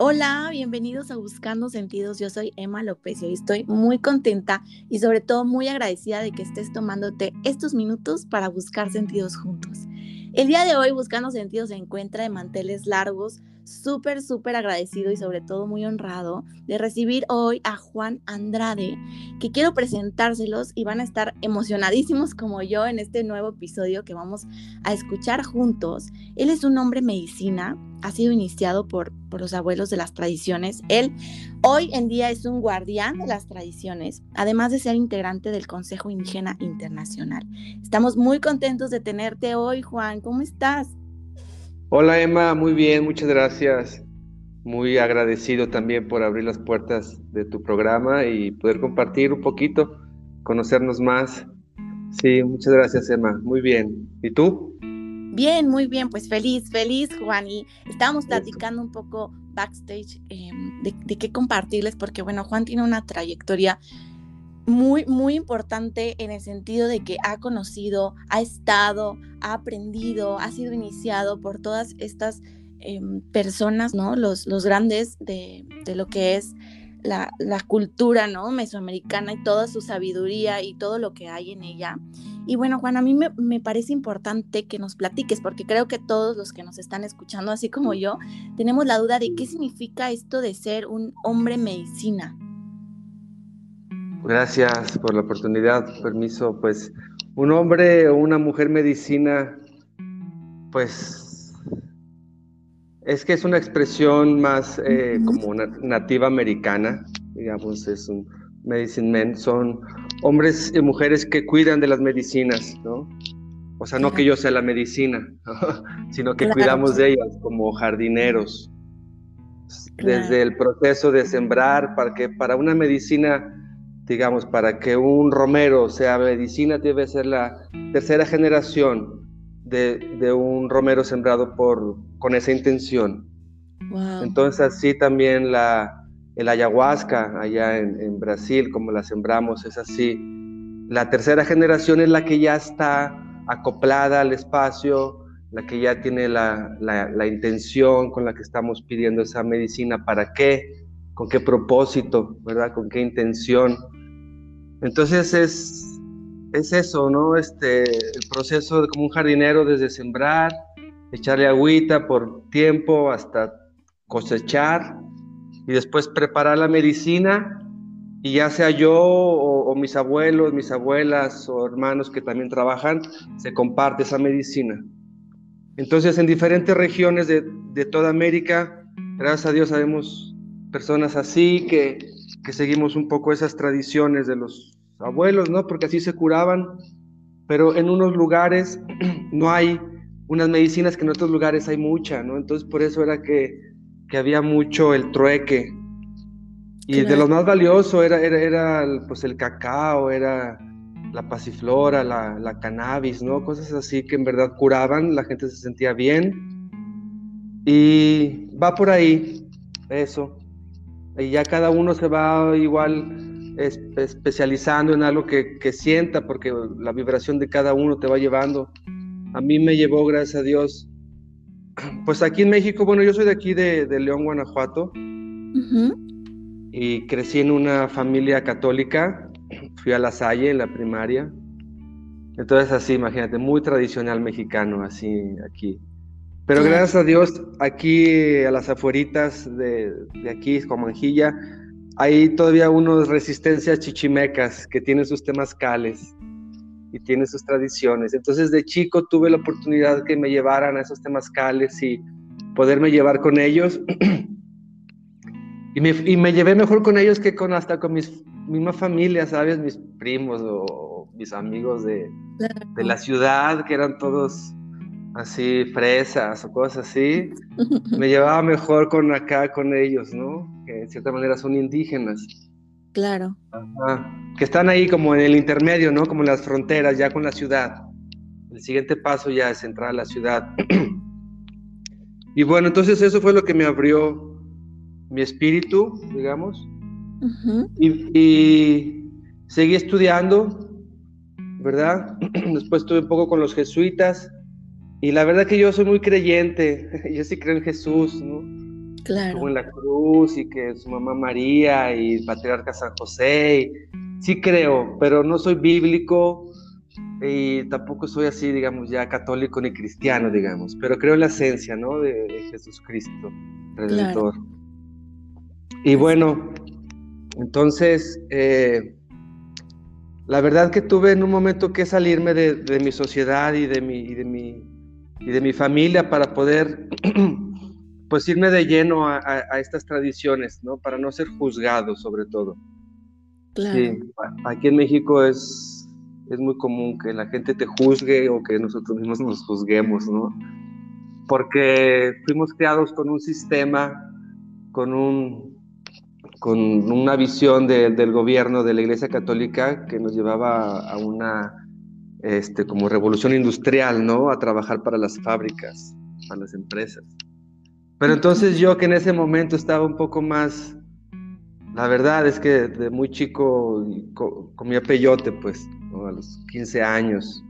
Hola, bienvenidos a Buscando Sentidos. Yo soy Emma López y estoy muy contenta y sobre todo muy agradecida de que estés tomándote estos minutos para buscar sentidos juntos. El día de hoy Buscando Sentidos se encuentra de manteles largos, súper, súper agradecido y sobre todo muy honrado de recibir hoy a Juan Andrade, que quiero presentárselos y van a estar emocionadísimos como yo en este nuevo episodio que vamos a escuchar juntos. Él es un hombre medicina, ha sido iniciado por, por los abuelos de las tradiciones. Él hoy en día es un guardián de las tradiciones, además de ser integrante del Consejo Indígena Internacional. Estamos muy contentos de tenerte hoy, Juan. ¿Cómo estás? Hola Emma, muy bien, muchas gracias. Muy agradecido también por abrir las puertas de tu programa y poder compartir un poquito, conocernos más. Sí, muchas gracias Emma, muy bien. ¿Y tú? Bien, muy bien, pues feliz, feliz Juan. Y estábamos platicando un poco backstage em, de, de qué compartirles, porque bueno, Juan tiene una trayectoria muy, muy importante en el sentido de que ha conocido, ha estado, ha aprendido, ha sido iniciado por todas estas em, personas, ¿no? Los, los grandes de, de, lo que es la, la, cultura, ¿no? Mesoamericana y toda su sabiduría y todo lo que hay en ella. Y bueno, Juan, a mí me, me parece importante que nos platiques, porque creo que todos los que nos están escuchando, así como yo, tenemos la duda de qué significa esto de ser un hombre medicina. Gracias por la oportunidad, permiso. Pues un hombre o una mujer medicina, pues es que es una expresión más eh, como nativa americana, digamos, es un medicine men, son hombres y mujeres que cuidan de las medicinas, ¿no? O sea, no que yo sea la medicina, sino que cuidamos de ellas como jardineros. Desde el proceso de sembrar, para que para una medicina digamos, para que un romero sea medicina, debe ser la tercera generación de, un romero sembrado por, con esa intención. Entonces así también la, el ayahuasca allá en, Brasil, como la sembramos, es así. La tercera generación es la que ya está acoplada al espacio, la que ya tiene la, la intención con la que estamos pidiendo esa medicina, para qué, con qué propósito, ¿verdad? Con qué intención. Entonces es, es eso, ¿no? Este, el proceso de como un jardinero desde sembrar, echarle agüita por tiempo hasta cosechar y después preparar la medicina y ya sea yo o, mis abuelos, mis abuelas o hermanos que también trabajan, se comparte esa medicina. Entonces en diferentes regiones de, de toda América, gracias a Dios sabemos personas así que que seguimos un poco esas tradiciones de los abuelos, ¿no? Porque así se curaban, pero en unos lugares no hay unas medicinas que en otros lugares hay mucha, ¿no? Entonces por eso era que, que había mucho el trueque. Y de lo más valioso era, era, era pues el cacao, era la pasiflora, la, la, cannabis, ¿no? Cosas así que en verdad curaban, la gente se sentía bien. Y va por ahí, eso y ya cada uno se va igual especializando en algo que, que, sienta, porque la vibración de cada uno te va llevando. A mí me llevó, gracias a Dios. Pues aquí en México, bueno, yo soy de aquí de, de León, Guanajuato, y crecí en una familia católica, fui a la Salle en la primaria, entonces así, imagínate, muy tradicional mexicano, así aquí. Pero gracias a Dios, aquí a las afueritas de, de aquí, como Manjilla, hay todavía unos resistencias chichimecas que tienen sus temazcales y tienen sus tradiciones. Entonces de chico tuve la oportunidad que me llevaran a esos temazcales y poderme llevar con ellos. y, me, y, me, llevé mejor con ellos que con hasta con mis misma familia, ¿sabes? Mis primos o mis amigos de, de la ciudad, que eran todos así fresas o cosas así, me llevaba mejor con acá, con ellos, ¿no? Que de cierta manera son indígenas. Claro. Que están ahí como en el intermedio, ¿no? Como en las fronteras, ya con la ciudad. El siguiente paso ya es entrar a la ciudad. y bueno, entonces eso fue lo que me abrió mi espíritu, digamos. y, y seguí estudiando, ¿verdad? Después estuve un poco con los jesuitas y la verdad que yo soy muy creyente, yo sí creo en Jesús, ¿no? estuvo en la cruz y que su mamá María y el patriarca San José. sí creo, pero no soy bíblico y tampoco soy así, digamos, ya católico ni cristiano, digamos, pero creo en la esencia, ¿no? De, Jesucristo, Redentor. Y bueno, entonces, eh, la verdad que tuve en un momento que salirme de, mi sociedad y de mi, de mi, y de mi familia para poder pues irme de lleno a, estas tradiciones, ¿no? Para no ser juzgado sobre todo. Sí, aquí en México es, es muy común que la gente te juzgue o que nosotros mismos nos juzguemos, ¿no? Porque fuimos creados con un sistema, con, un, con una visión del gobierno de la Iglesia Católica que nos llevaba a una este, como revolución industrial, ¿no? A trabajar para las fábricas, para las empresas. Pero entonces yo que en ese momento estaba un poco más, la verdad es que de muy chico comía peyote, pues, a los 15 años,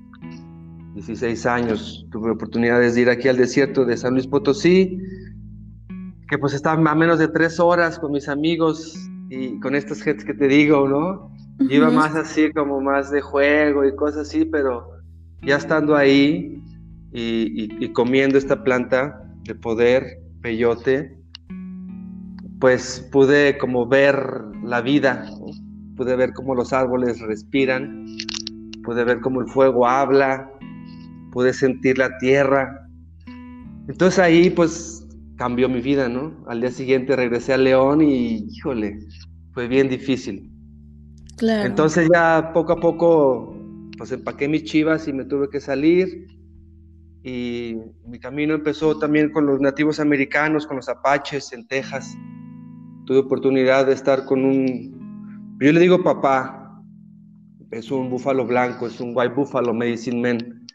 16 años, tuve oportunidades de ir aquí al desierto de San Luis Potosí, que pues estaba a menos de tres horas con mis amigos y con estas gentes que te digo, ¿no? Iba más así como más de juego y cosas así, pero ya estando ahí y, y comiendo esta planta de poder, peyote, pues pude como ver la vida, pude ver cómo los árboles respiran, pude ver cómo el fuego habla, pude sentir la tierra. Entonces ahí pues cambió mi vida, ¿no? Al día siguiente regresé a León y, híjole, fue bien difícil. Entonces ya poco a poco pues empaqué mis chivas y me tuve que salir y mi camino empezó también con los nativos americanos, con los apaches en Texas. Tuve oportunidad de estar con un, yo le digo papá, es un búfalo blanco, es un white buffalo medicine man.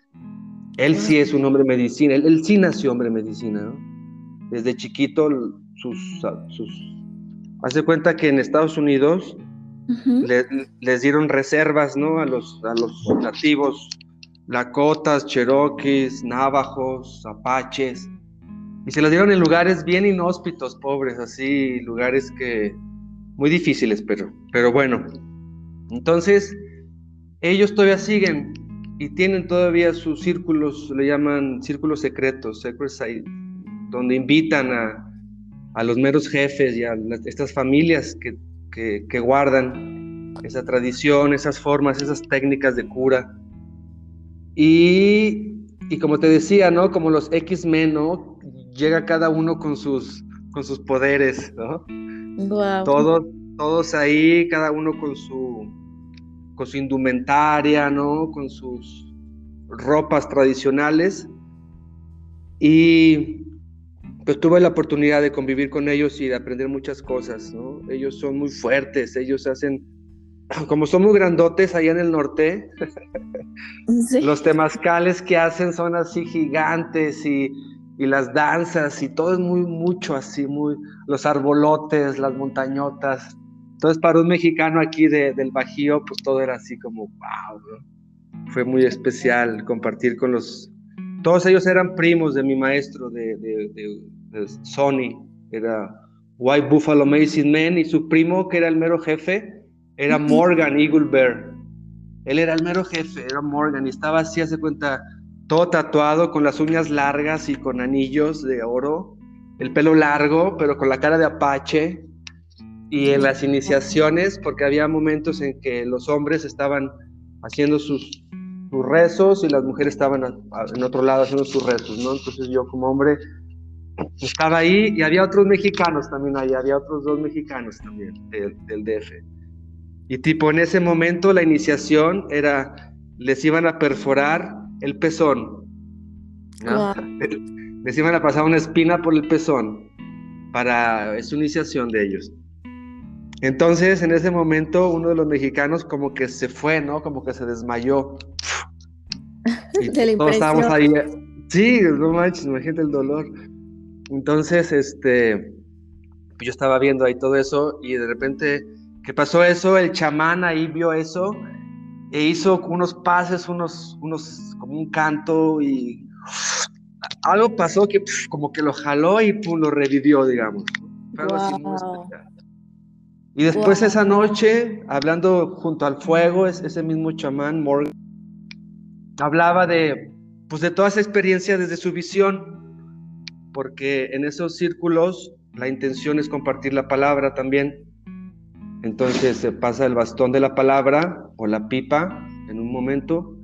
Él sí es un hombre medicina, él, sí nació hombre medicina, ¿no? Desde chiquito sus, sus... Hace cuenta que en Estados Unidos les dieron reservas, ¿no? A los, a los nativos Lakotas, Cherokees, Navajos, Apaches. Y se las dieron en lugares bien inhóspitos, pobres, así, lugares que muy difíciles, pero, pero bueno. Entonces, ellos todavía siguen y tienen todavía sus círculos, le llaman círculos secretos, secret donde invitan a, a, los meros jefes y a estas familias que, que, que guardan esa tradición, esas formas, esas técnicas de cura y, como te decía, ¿no? Como los X-Men, ¿no? Llega cada uno con sus, con sus poderes, ¿no? Todos, todos ahí, cada uno con su, con su indumentaria, ¿no? Con sus ropas tradicionales. Y pues tuve la oportunidad de convivir con ellos y de aprender muchas cosas, ¿no? Ellos son muy fuertes, ellos hacen como son muy grandotes allá en el norte, los temazcales que hacen son así gigantes y, las danzas y todo es muy, mucho así, muy, los arbolotes, las montañotas. Entonces para un mexicano aquí del Bajío, pues todo era así como, wow, fue muy especial compartir con los... Todos ellos eran primos de mi maestro de, de Sony, era White Buffalo Amazing Man y su primo, que era el mero jefe, era Morgan Eagle Bear. Él era el mero jefe, era Morgan, y estaba así, hace cuenta, todo tatuado, con las uñas largas y con anillos de oro, el pelo largo, pero con la cara de apache. Y en las iniciaciones, porque había momentos en que los hombres estaban haciendo sus, sus rezos y las mujeres estaban en otro lado haciendo sus rezos, ¿no? Entonces yo como hombre estaba ahí y había otros mexicanos también ahí, había otros dos mexicanos también del DF. Y tipo, en ese momento la iniciación era, les iban a perforar el pezón. Les iban a pasar una espina por el pezón para su iniciación de ellos. Entonces, en ese momento, uno de los mexicanos como que se fue, ¿no? Como que se desmayó. Y todos estábamos ahí. Sí, no manches, imagínate el dolor. Entonces, este, yo estaba viendo ahí todo eso y de repente ¿Qué pasó eso, el chamán ahí vio eso e hizo unos pases, unos, unos, como un canto y algo pasó que como que lo jaló y pum, lo revivió, digamos. y después esa noche, hablando junto al fuego, ese mismo chamán, Morgan, hablaba de, pues de toda esa experiencia desde su visión, porque en esos círculos la intención es compartir la palabra también. Entonces se pasa el bastón de la palabra o la pipa en un momento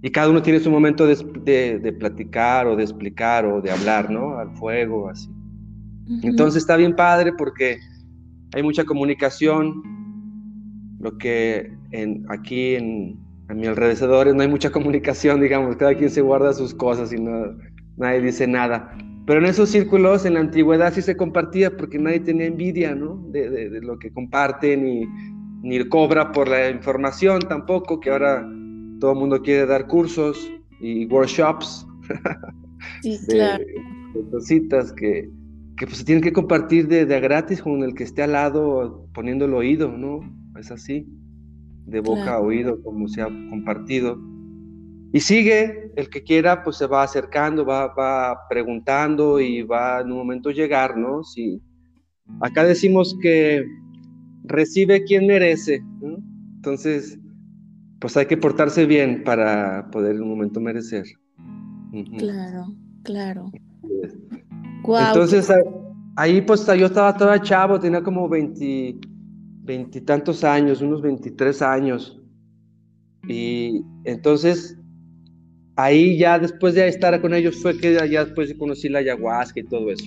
y cada uno tiene su momento de, platicar o de explicar o de hablar, ¿no? Al fuego, así. Entonces está bien padre porque hay mucha comunicación, lo que en, aquí en, a mi alrededor no hay mucha comunicación, digamos, cada quien se guarda sus cosas y no, nadie dice nada. Pero en esos círculos en la antigüedad sí se compartía porque nadie tenía envidia, ¿no? De, lo que comparten y ni cobra por la información tampoco, que ahora todo el mundo quiere dar cursos y workshops. Sí, claro. De, cositas que, que pues, se tienen que compartir de, de, gratis con el que esté al lado poniendo el oído, ¿no? Es así, de boca a oído, como se ha compartido. Y sigue, el que quiera, pues se va acercando, va, va preguntando y va en un momento llegar, ¿no? Si acá decimos que recibe quien merece, ¿no? Entonces, pues hay que portarse bien para poder en un momento merecer. Claro, claro. Entonces, ahí pues yo estaba toda chavo, tenía como veintitantos años, unos 23 años. Y entonces ahí ya después de estar con ellos fue que ya después conocí la ayahuasca y todo eso.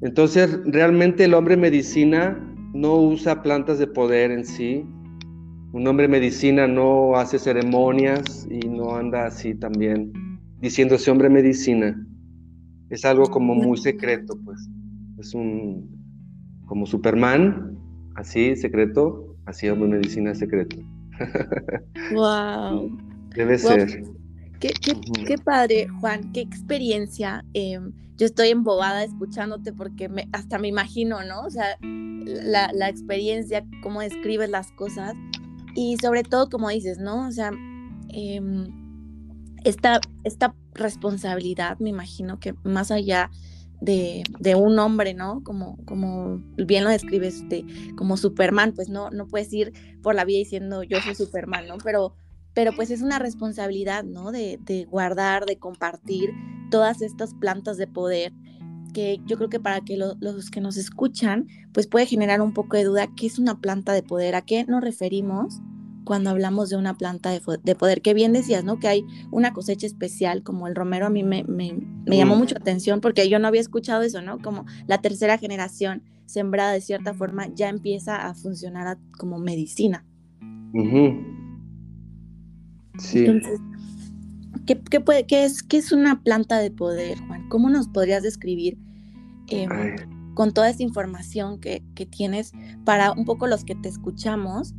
Entonces realmente el hombre medicina no usa plantas de poder en sí. Un hombre medicina no hace ceremonias y no anda así también diciéndose hombre medicina. Es algo como muy secreto, pues. Es un como Superman, así secreto, así hombre medicina secreto. Wow. Debe ser. Qué, qué, padre, Juan, qué experiencia. Em, yo estoy embobada escuchándote porque me, hasta me imagino, ¿no? O sea, la, la, experiencia, cómo describes las cosas y sobre todo, como dices, ¿no? O sea, em, esta, esta responsabilidad, me imagino que más allá de, de, un hombre, ¿no? Como, como bien lo describes, de, como Superman, pues no, no puedes ir por la vida diciendo yo soy Superman, ¿no? Pero pero pues es una responsabilidad, ¿no? De, guardar, de compartir todas estas plantas de poder que yo creo que para que los que nos escuchan, pues puede generar un poco de duda, ¿qué es una planta de poder? ¿A qué nos referimos cuando hablamos de una planta de, poder? Que bien decías, ¿no? Que hay una cosecha especial como el romero, a mí me, me, llamó mucho atención porque yo no había escuchado eso, ¿no? Como la tercera generación sembrada de cierta forma ya empieza a funcionar como medicina. Entonces, ¿qué, puede, qué, es, ¿qué es una planta de poder, Juan? ¿Cómo nos podrías describir em, con toda esa información que, tienes para un poco los que te escuchamos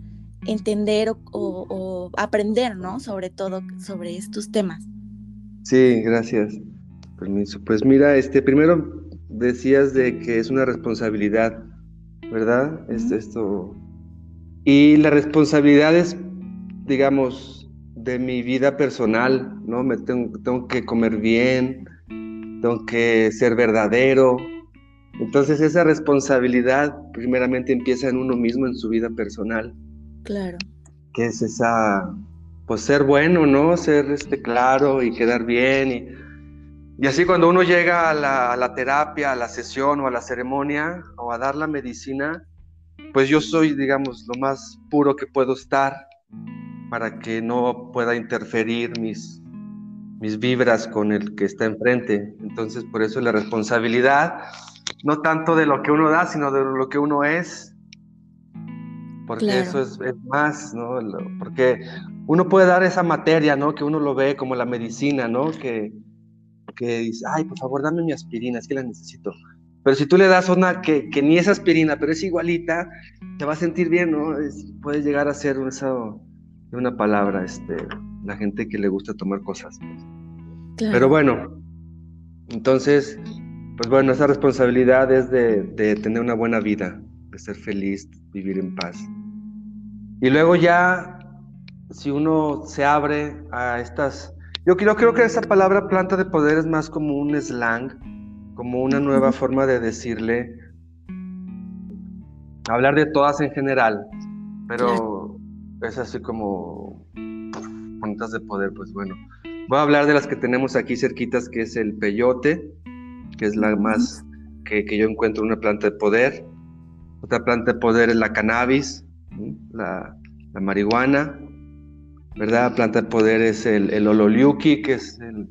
entender o, aprender, ¿no? Sobre todo sobre estos temas. Sí, gracias. Permiso. Pues mira, este, primero decías de que es una responsabilidad, ¿verdad? es esto. Y la responsabilidad es, digamos, de mi vida personal, ¿no? Me tengo, tengo que comer bien, tengo que ser verdadero. Entonces esa responsabilidad primeramente empieza en uno mismo, en su vida personal. Claro. Que es esa, pues ser bueno, ¿no? Ser este, claro y quedar bien. Y, y así cuando uno llega a la, a la terapia, a la sesión o a la ceremonia o a dar la medicina, pues yo soy, digamos, lo más puro que puedo estar para que no pueda interferir mis, mis vibras con el que está enfrente. Entonces, por eso la responsabilidad, no tanto de lo que uno da, sino de lo que uno es. Porque eso es, más, ¿no? Porque uno puede dar esa materia, ¿no? Que uno lo ve como la medicina, ¿no? Que, que dice, ay, por favor, dame mi aspirina, es que la necesito. Pero si tú le das una que, que ni es aspirina, pero es igualita, te va a sentir bien, ¿no? puede llegar a ser eso de una palabra, este, la gente que le gusta tomar cosas. Pero bueno, entonces, pues bueno, esa responsabilidad es de, de, tener una buena vida, de ser feliz, vivir en paz. Y luego ya, si uno se abre a estas Yo, yo creo que esa palabra planta de poder es más como un slang, como una nueva forma de decirle, hablar de todas en general, pero es así como plantas de poder, pues bueno. Voy a hablar de las que tenemos aquí cerquitas, que es el peyote, que es la más que, yo encuentro una planta de poder. Otra planta de poder es la cannabis, la, marihuana, ¿verdad? La planta de poder es el, el ololiuki, que es el,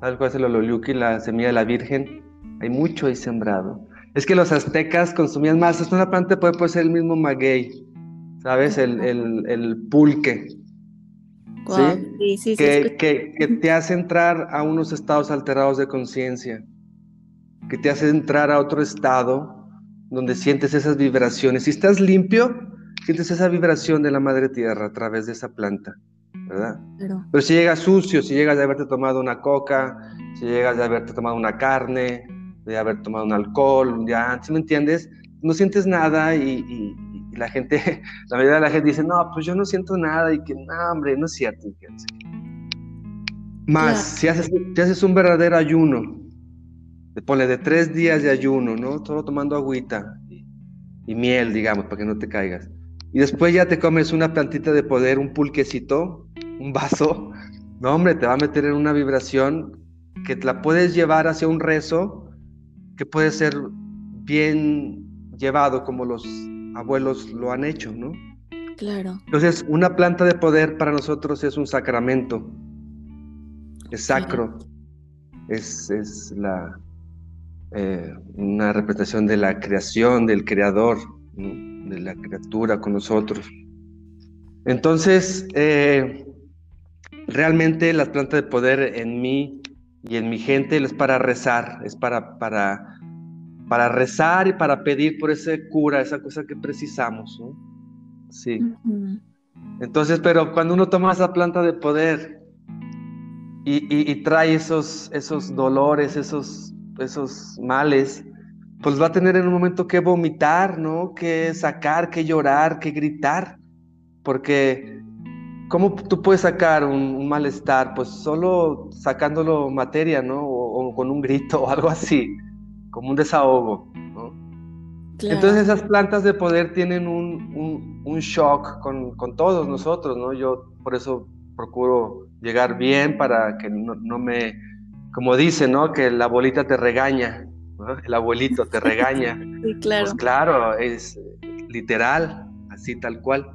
¿sabes cuál es el ololiuki? La semilla de la virgen. Hay mucho ahí sembrado. Es que los aztecas consumían más. Es una planta de poder, puede ser el mismo maguey, ¿sabes? El, el, pulque. ¿sí? Sí, que, que, que te hace entrar a unos estados alterados de conciencia que te hace entrar a otro estado donde sientes esas vibraciones. Si estás limpio, sientes esa vibración de la madre tierra a través de esa planta, ¿verdad? Pero, si llegas sucio, si llegas de haberte tomado una coca, si llegas de haberte tomado una carne, de haber tomado un alcohol, ya, ¿sí me entiendes? No sientes nada y, la gente, la mayoría de la gente dice, no, pues yo no siento nada y que, no, hombre, no es cierto. Más, si, haces, si haces un verdadero ayuno, Ponle de tres días de ayuno, ¿no? Solo tomando agüita y, miel, digamos, para que no te caigas. Y después ya te comes una plantita de poder, un pulquecito, un vaso. No, hombre, te va a meter en una vibración que te la puedes llevar hacia un rezo que puede ser bien llevado como los abuelos lo han hecho, ¿no? Claro. Entonces, una planta de poder para nosotros es un sacramento, es sacro, es, es la, eh, una representación de la creación, del creador, de la criatura con nosotros. Entonces, eh, realmente la planta de poder en mí y en mi gente es para rezar, es para, para, para rezar y para pedir por ese cura, esa cosa que precisamos. Sí. Entonces, pero cuando uno toma esa planta de poder y, y trae esos, esos dolores, esos esos males, pues va a tener en un momento que vomitar, ¿no? Que sacar, que llorar, que gritar, porque ¿cómo tú puedes sacar un, malestar? Pues solo sacándolo materia, ¿no? O, con un grito o algo así, como un desahogo, ¿no? Entonces esas plantas de poder tienen un, un, shock con, con, todos nosotros, ¿no? Yo por eso procuro llegar bien para que no, no me como dice, ¿no? Que la abuelita te regaña, el abuelito te regaña. Sí, claro. Pues claro, es literal, así tal cual.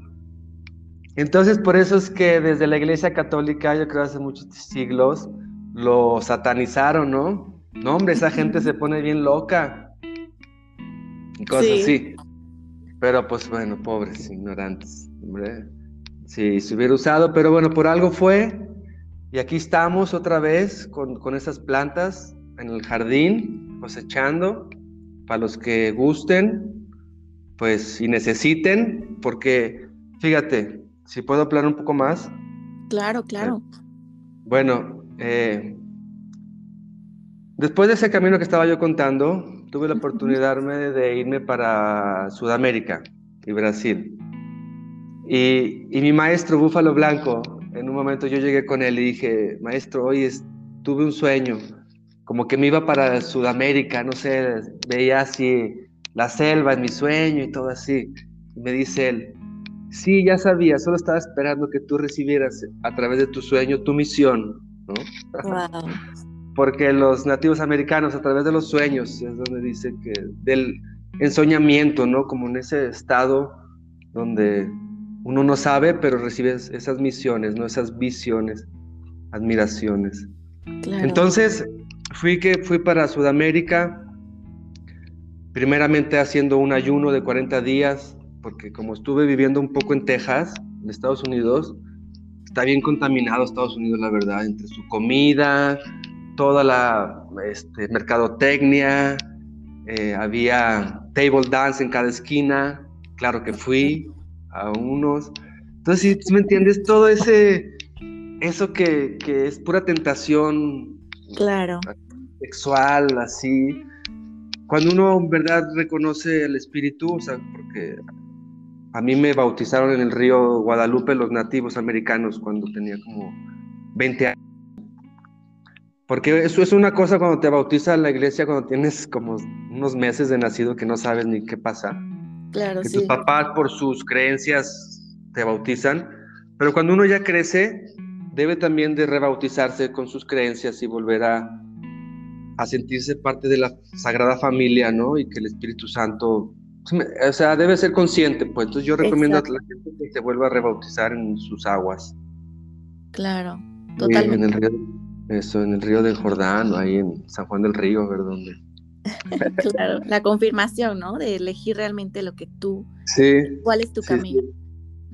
Entonces, por eso es que desde la Iglesia Católica, yo creo hace muchos siglos, lo satanizaron, ¿no? No, hombre, esa gente se pone bien loca. Y cosas así. Pero pues bueno, pobres, ignorantes, hombre. Sí, se hubiera usado, pero bueno, por algo fue, y aquí estamos otra vez con, con esas plantas en el jardín, cosechando, para los que gusten, pues y necesiten, porque fíjate, si puedo hablar un poco más. Claro, claro. Bueno, eh, después de ese camino que estaba yo contando, tuve la oportunidad de irme para Sudamérica y Brasil. Y, y mi maestro Búfalo Blanco en un momento yo llegué con él y dije, maestro, hoy tuve un sueño, como que me iba para Sudamérica, no sé, veía así la selva en mi sueño y todo así. Y me dice él, sí, ya sabía, solo estaba esperando que tú recibieras a través de tu sueño tu misión, ¿no? Porque los nativos americanos a través de los sueños es donde dice que del ensoñamiento, ¿no? Como en ese estado donde uno no sabe, pero recibes esas misiones, ¿no? Esas visiones, admiraciones. Entonces, fui, que, fui para Sudamérica, primeramente haciendo un ayuno de 40 días, porque como estuve viviendo un poco en Texas, en Estados Unidos, está bien contaminado Estados Unidos, la verdad, entre su comida, toda la este, mercadotecnia, eh, había table dance en cada esquina, claro que fui, a unos. Entonces, si me entiendes, todo ese, eso que, es pura tentación. Claro. Sexual, así. Cuando uno en verdad reconoce el espíritu, o sea, porque a mí me bautizaron en el río Guadalupe los nativos americanos cuando tenía como 20 años. Porque eso es una cosa cuando te bautiza la iglesia, cuando tienes como unos meses de nacido que no sabes ni qué pasa. Claro, que sí. tus papás por sus creencias te bautizan, pero cuando uno ya crece, debe también de rebautizarse con sus creencias y volver a, a sentirse parte de la Sagrada Familia, ¿no? Y que el Espíritu Santo, o sea, debe ser consciente, pues. Entonces yo recomiendo Exacto. a la gente que se vuelva a rebautizar en sus aguas. Claro, totalmente. En el río, eso, en el río del Jordán, ahí en San Juan del Río, a ver dónde. Claro, la confirmación, ¿no? De elegir realmente lo que tú, Sí. cuál es tu sí, camino.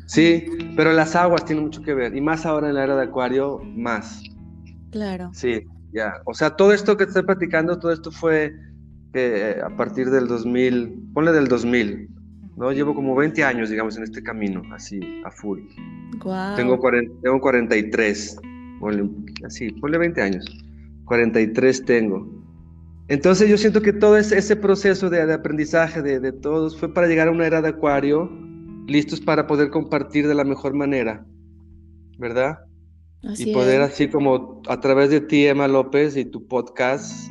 Sí, pero las aguas tienen mucho que ver, y más ahora en la era de Acuario, más. Claro. Sí, ya. O sea, todo esto que te estoy platicando, todo esto fue eh, a partir del 2000, ponle del 2000, ¿no? Llevo como 20 años, digamos, en este camino, así, a full. Wow. Tengo, 40, tengo 43, ponle, así, ponle 20 años. 43 tengo. Entonces yo siento que todo ese, ese proceso de, de aprendizaje de, de todos fue para llegar a una era de acuario, listos para poder compartir de la mejor manera, ¿verdad? Así y poder es. así como a través de ti, Emma López, y tu podcast,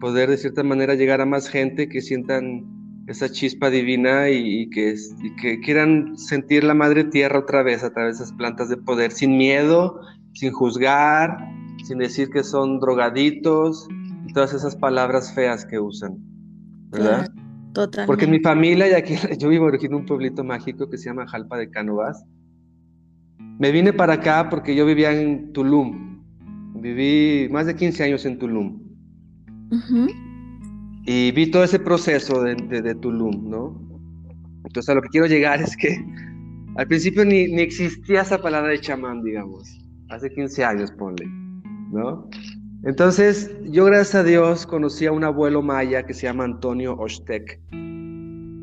poder de cierta manera llegar a más gente que sientan esa chispa divina y, y que, y que quieran sentir la madre tierra otra vez a través de esas plantas de poder, sin miedo, sin juzgar, sin decir que son drogaditos y todas esas palabras feas que usan, ¿verdad? Claro, totalmente. Porque en mi familia, y aquí yo vivo en un pueblito mágico que se llama Jalpa de Cánovas, me vine para acá porque yo vivía en Tulum. Viví más de 15 años en Tulum. Ujú. Y vi todo ese proceso de, de- de Tulum, ¿no? Entonces a lo que quiero llegar es que al principio ni, ni existía esa palabra de chamán, digamos. Hace 15 años, ponle, ¿no? Entonces yo gracias a Dios conocí a un abuelo maya que se llama Antonio Ostec.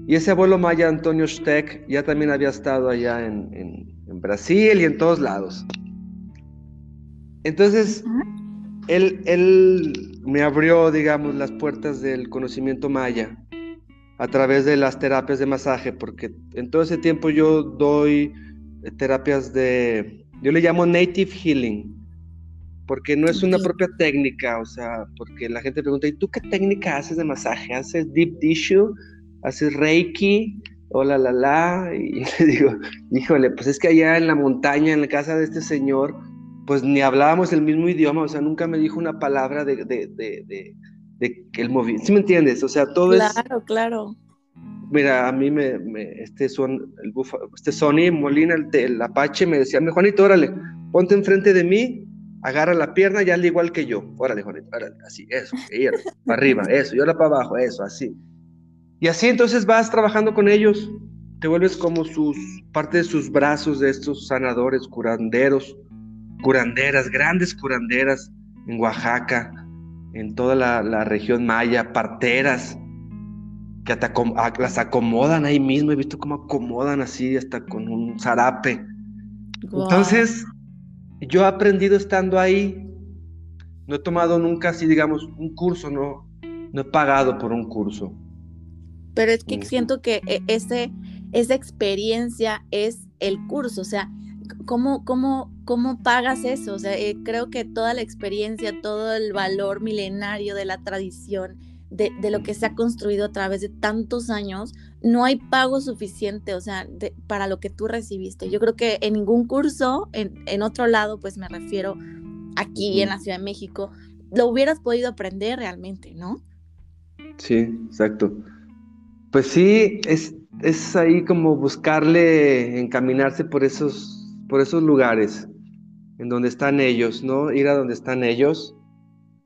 Y ese abuelo maya, Antonio Ostec, ya también había estado allá en, en- en Brasil y en todos lados. Entonces, él, él me abrió, digamos, las puertas del conocimiento maya a través de las terapias de masaje, porque en todo ese tiempo yo doy terapias de, yo le llamo native healing, porque no es una propia técnica, o sea, porque la gente pregunta, ¿y tú qué técnica haces de masaje? ¿Haces deep tissue? ¿Haces reiki? O la la la, y le digo, híjole, pues es que allá en la montaña, en la casa de este señor, pues ni hablábamos el mismo idioma, o sea, nunca me dijo una palabra de, de, de, de, de que él movía. ¿Sí me entiendes? O sea, todo es, Claro, claro. Mira, a mí me, me este son, el bufa, este Sony Molina, el, el Apache, me decía, "Mi Juanito, órale, ponte enfrente de mí, agarra la pierna y hazle igual que yo. Órale, Juanito, órale, así, eso, para arriba, eso, y ahora para abajo, eso, así. Y así entonces vas trabajando con ellos, te vuelves como sus, parte de sus brazos de estos sanadores, curanderos, curanderas, grandes curanderas en Oaxaca, en toda la, la región maya, parteras, que te acom- a- las acomodan ahí mismo, he visto cómo acomodan así, hasta con un zarape. Guau. Entonces, yo he aprendido estando ahí, no he tomado nunca así, digamos, un curso, no, no he pagado por un curso. Pero es que siento que e- ese, esa experiencia es el curso, o sea, ¿cómo, cómo, cómo pagas eso? O sea, eh, creo que toda la experiencia, todo el valor milenario de la tradición, de, lo que se ha construido a través de tantos años, no hay pago suficiente, o sea, para lo que tú recibiste. Yo creo que en ningún curso, en, en otro lado, pues me refiero aquí en la Ciudad de México, lo hubieras podido aprender realmente, ¿no? Sí, exacto. Pues sí, es, es ahí como buscarle, encaminarse por esos, por esos lugares en donde están ellos, ¿no? Ir a donde están ellos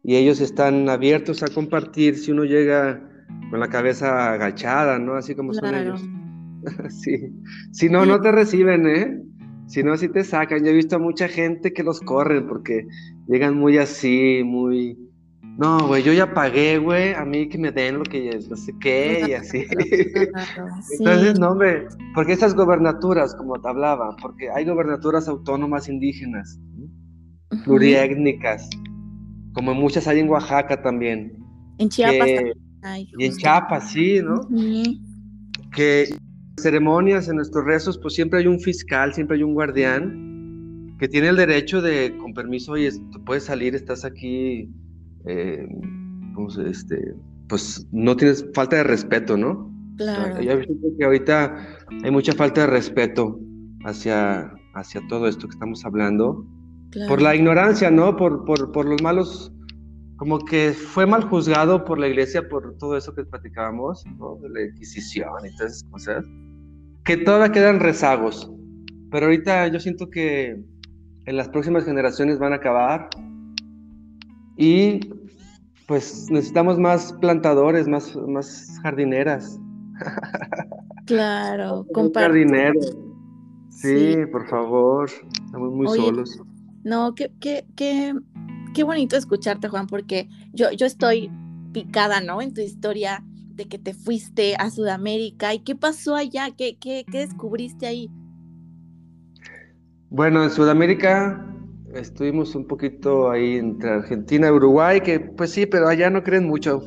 y ellos están abiertos a compartir si uno llega con la cabeza agachada, ¿no? Así como son ellos. Sí. Si no, no te reciben, ¿eh? Si no, sí te sacan. Yo he visto a mucha gente que los corren porque llegan muy así, muy... No, güey, yo ya pagué, güey, a mí que me den lo que no sé qué y así. Claro, sí. Entonces, no, hombre, porque esas gobernaturas, como te hablaba, porque hay gobernaturas autónomas indígenas, pluriétnicas, como muchas hay en Oaxaca también, En Chiapas que- también hay, y en. Chiapas, sí, ¿no? Que en ceremonias, en nuestros rezos, pues siempre hay un fiscal, siempre hay un guardián que tiene el derecho de, con permiso, oye, tú puedes salir, estás aquí, eh, este, pues no tienes falta de respeto, ¿no? Claro. Ya que ahorita hay mucha falta de respeto hacia, hacia todo esto que estamos hablando. Por la ignorancia, ¿no? Por, por, por, los malos, como que fue mal juzgado por la iglesia por todo eso que platicábamos, ¿no? De la Inquisición y todas esas cosas, que todavía quedan rezagos. Pero ahorita yo siento que en las próximas generaciones van a acabar y pues necesitamos más plantadores, más, más jardineras. Claro, compartir. Sí, por favor, estamos muy solos. No, qué, qué, qué, qué bonito escucharte, Juan, porque yo, yo estoy picada, ¿no? En tu historia de que te fuiste a Sudamérica y qué pasó allá, qué, qué, qué descubriste ahí. Bueno, en Sudamérica estuvimos un poquito ahí entre Argentina y Uruguay, que pues sí, pero allá no creen mucho.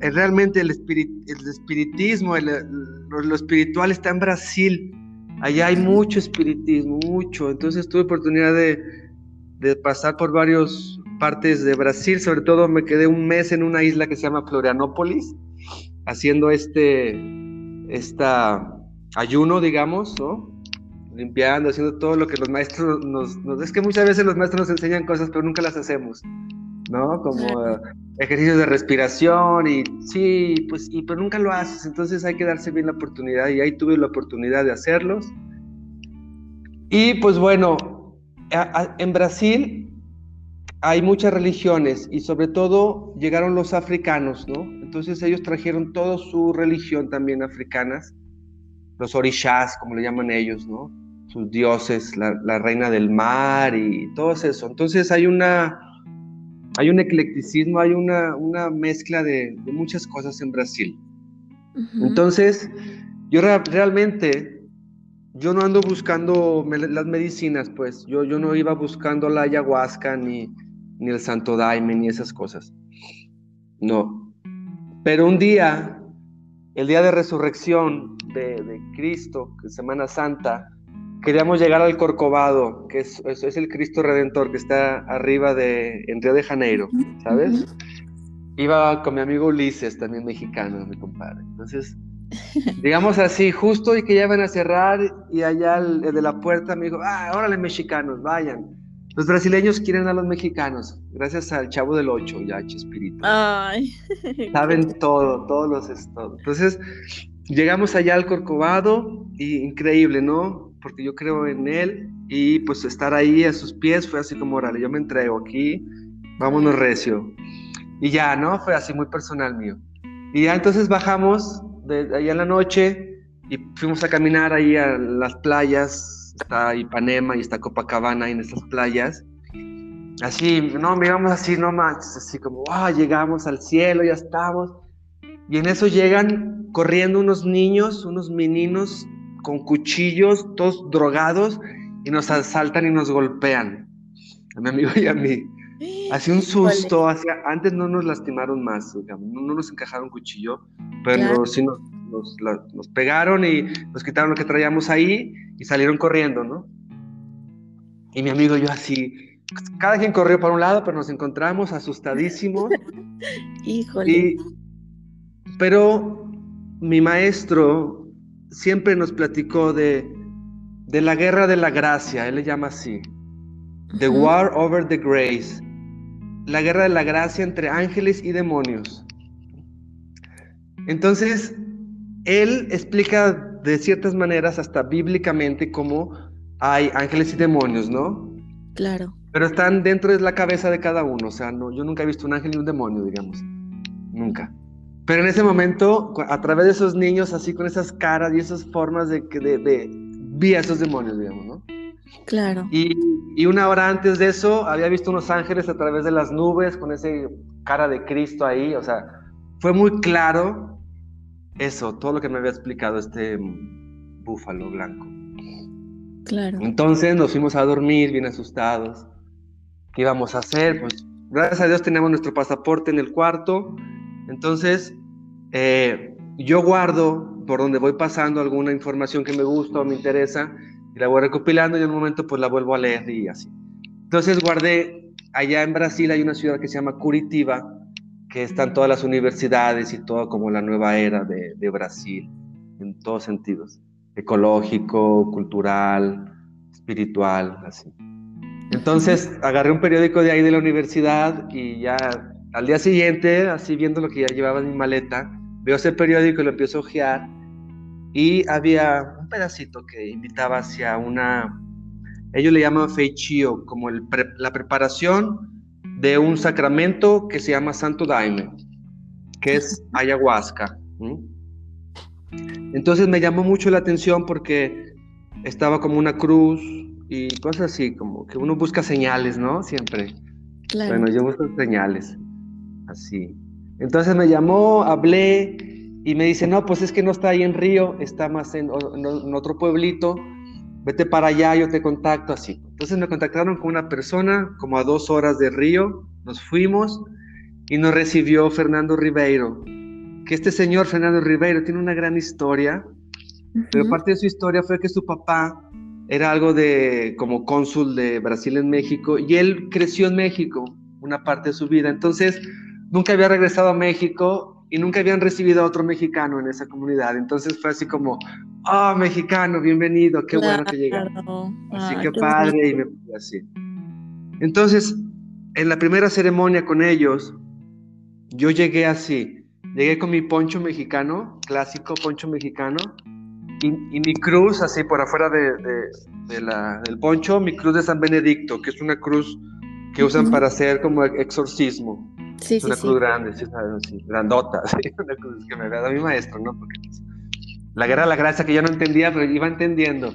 Eh, realmente el, el espiritismo, lo, espiritual está en Brasil. Allá hay mucho espiritismo, mucho. Entonces tuve oportunidad de, de pasar por varias partes de Brasil. Sobre todo me quedé un mes en una isla que se llama Florianópolis, haciendo este esta ayuno, digamos, ¿no? limpiando, haciendo todo lo que los maestros nos, Es que muchas veces los maestros nos enseñan cosas, pero nunca las hacemos, ¿no? Como ejercicios de respiración y sí, pues, y, pero nunca lo haces, entonces hay que darse bien la oportunidad y ahí tuve la oportunidad de hacerlos. Y pues bueno, en Brasil hay muchas religiones y sobre todo llegaron los africanos, ¿no? Entonces ellos trajeron toda su religión también africanas, los orishas, como le llaman ellos, ¿no? sus dioses, la, reina del mar y todo eso. Entonces hay una, hay un eclecticismo, hay una, una mezcla de, muchas cosas en Brasil. Entonces, yo realmente, yo no ando buscando las medicinas, pues, yo, yo no iba buscando la ayahuasca ni, ni el santo daime ni esas cosas. No. Pero un día, el día de resurrección de, de Cristo, que Semana Santa, queríamos llegar al Corcovado, que es, es, el Cristo Redentor que está arriba de, en Río de Janeiro, ¿sabes? Iba con mi amigo Ulises, también mexicano, mi compadre. Entonces, digamos así, justo y que ya iban a cerrar y allá el, de la puerta me dijo, ah, órale mexicanos, vayan. Los brasileños quieren a los mexicanos, gracias al Chavo del Ocho, ya Chespirito. Ay. Saben todo, todos los estados. Entonces, llegamos allá al Corcovado y increíble, ¿no? porque yo creo en él y pues estar ahí a sus pies fue así como, órale, yo me entrego aquí, vámonos recio. Y ya, ¿no? Fue así muy personal mío. Y ya entonces bajamos de allá en la noche y fuimos a caminar ahí a las playas, está Ipanema y está Copacabana en estas playas. Así, no, miramos así, no manches, así como, ah, llegamos al cielo, ya estamos. Y en eso llegan corriendo unos niños, unos meninos con cuchillos, todos drogados, y nos asaltan y nos golpean, a mi amigo y a mí. Así un susto, hacia, antes no nos lastimaron más, no, nos encajaron cuchillo, pero sí nos, nos, pegaron y nos quitaron lo que traíamos ahí y salieron corriendo, ¿no? Y mi amigo y yo así, cada quien corrió para un lado, pero nos encontramos asustadísimos. Híjole. pero mi maestro siempre nos platicó de, de la guerra de la gracia, él le llama así, The War Over the Grace, la guerra de la gracia entre ángeles y demonios. Entonces, él explica de ciertas maneras, hasta bíblicamente, cómo hay ángeles y demonios, ¿no? Claro. Pero están dentro de la cabeza de cada uno, o sea, no, yo nunca he visto un ángel y un demonio, digamos, nunca. Pero en ese momento, a través de esos niños, así con esas caras y esas formas de, de, de vi a esos demonios, digamos, ¿no? Claro. Y, y, una hora antes de eso, había visto unos ángeles a través de las nubes, con ese cara de Cristo ahí, o sea, fue muy claro eso, todo lo que me había explicado este búfalo blanco. Claro. Entonces nos fuimos a dormir bien asustados. ¿Qué íbamos a hacer? Pues gracias a Dios teníamos nuestro pasaporte en el cuarto. Entonces eh, yo guardo por donde voy pasando alguna información que me gusta o me interesa y la voy recopilando y en un momento pues la vuelvo a leer y así. Entonces guardé, allá en Brasil hay una ciudad que se llama Curitiba, que están todas las universidades y todo como la nueva era de, de Brasil, en todos sentidos, ecológico, cultural, espiritual, así. Entonces agarré un periódico de ahí de la universidad y ya al día siguiente, así viendo lo que ya llevaba en mi maleta, veo ese periódico y lo empiezo a ojear y había un pedacito que invitaba hacia una, ellos le llaman feichío, como el la preparación de un sacramento que se llama Santo Daime, que es ayahuasca. Entonces me llamó mucho la atención porque estaba como una cruz y cosas así, como que uno busca señales, ¿no? Siempre. Bueno, yo busco señales, así. Entonces me llamó, hablé y me dice, no, pues es que no está ahí en Río, está más en, otro pueblito, vete para allá, yo te contacto así. Entonces me contactaron con una persona como a dos horas de Río, nos fuimos y nos recibió Fernando Ribeiro, que este señor Fernando Ribeiro tiene una gran historia, pero parte de su historia fue que su papá era algo de como cónsul de Brasil en México y él creció en México una parte de su vida, entonces nunca había regresado a México y nunca habían recibido a otro mexicano en esa comunidad. Entonces fue así como, oh, mexicano, bienvenido, qué bueno que llegaste. Así que padre, y me así. Entonces, en la primera ceremonia con ellos, yo llegué así, llegué con mi poncho mexicano, clásico poncho mexicano, y, mi cruz así por afuera de, la, del poncho, mi cruz de San Benedicto, que es una cruz que usan para hacer como exorcismo. Sí, una cruz grande, sí, sí, grandota, una cruz que me había dado mi maestro, ¿no? Porque pues, la guerra la gracia que yo no entendía, pero iba entendiendo.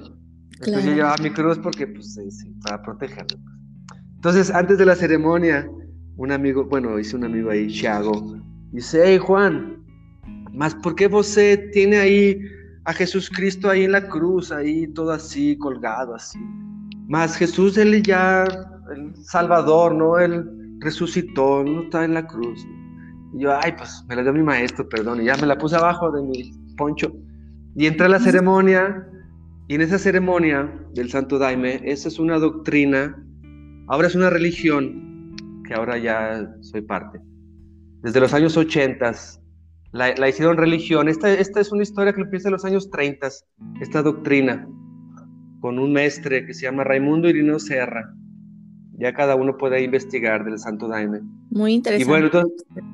Entonces yo llevaba mi cruz porque, pues, sí, para protegerlo. Pues. Entonces, antes de la ceremonia, un amigo, bueno, hice un amigo ahí, Thiago, dice, hey Juan, ¿más por qué vos tiene ahí a Jesús Cristo ahí en la cruz, ahí todo así, colgado así? Más Jesús, él ya, el Salvador, ¿no? Él resucitó, no está en la cruz. Y yo, ay, pues me la dio mi maestro, perdón, y ya me la puse abajo de mi poncho. Y entré a la ceremonia, y en esa ceremonia del Santo Daime, esa es una doctrina, ahora es una religión, que ahora ya soy parte. Desde los años 80 la, la hicieron religión. Esta, esta es una historia que empieza en los años 30, esta doctrina, con un mestre que se llama Raimundo Irineo Serra ya cada uno puede investigar del Santo Daime. Muy interesante. Y bueno,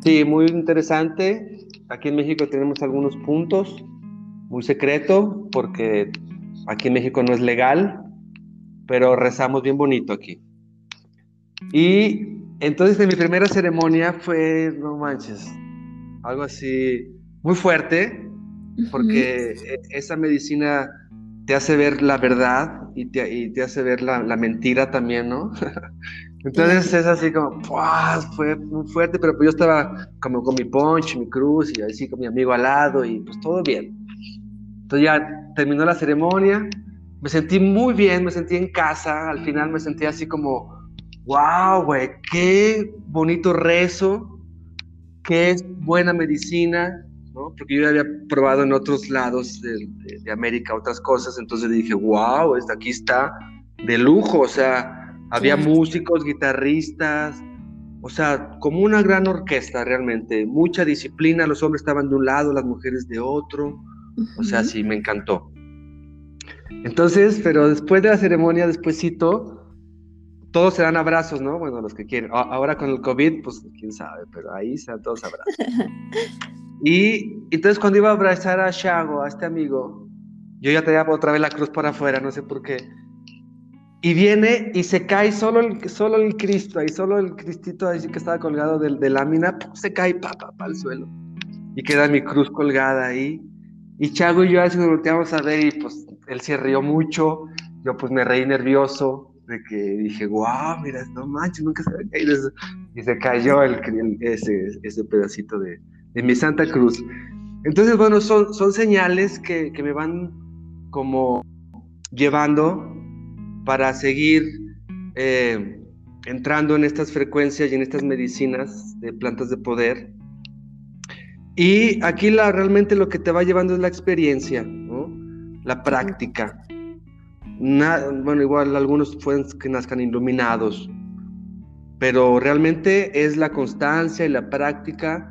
sí, muy interesante. Aquí en México tenemos algunos puntos, muy secreto, porque aquí en México no es legal, pero rezamos bien bonito aquí. Y entonces en mi primera ceremonia fue, no manches, algo así muy fuerte, porque e, esa medicina te hace ver la verdad y te, hace ver la, mentira también, ¿no? Entonces es así como, fue muy fuerte, pero pues yo estaba como con mi punch, mi cruz y así con mi amigo al lado y pues todo bien. Entonces ya terminó la ceremonia, me sentí muy bien, me sentí en casa, al final me sentí así como, wow, güey, qué bonito rezo, qué buena medicina, porque yo ya había probado en otros lados de, América otras cosas, entonces dije, wow, aquí está de lujo, o sea, había músicos, guitarristas, o sea, como una gran orquesta realmente, mucha disciplina, los hombres estaban de un lado, las mujeres de otro, o sea, sí, me encantó. Entonces, pero después de la ceremonia, despuésito, todos se dan abrazos, ¿no? Bueno, los que quieren. Ahora con el COVID, pues quién sabe, pero ahí se dan todos abrazos. Y entonces cuando iba a abrazar a Shago, a este amigo, yo ya tenía otra vez la cruz para afuera, no sé por qué. Y viene y se cae solo el, solo el Cristo, ahí solo el Cristito ahí que estaba colgado de, de lámina, se cae pa, pa, pa, al suelo. Y queda mi cruz colgada ahí. Y Chago y yo así nos volteamos a ver y pues él se rió mucho. Yo pues me reí nervioso de que dije, wow, mira, no manches, nunca se había caído eso. Y se cayó el, ese, ese pedacito de, de mi Santa Cruz. Entonces, bueno, son, son señales que, que me van como llevando para seguir eh, entrando en estas frecuencias y en estas medicinas de plantas de poder. Y aquí la, realmente lo que te va llevando es la experiencia, ¿no? la práctica. bueno, igual algunos pueden que nazcan iluminados, pero realmente es la constancia y la práctica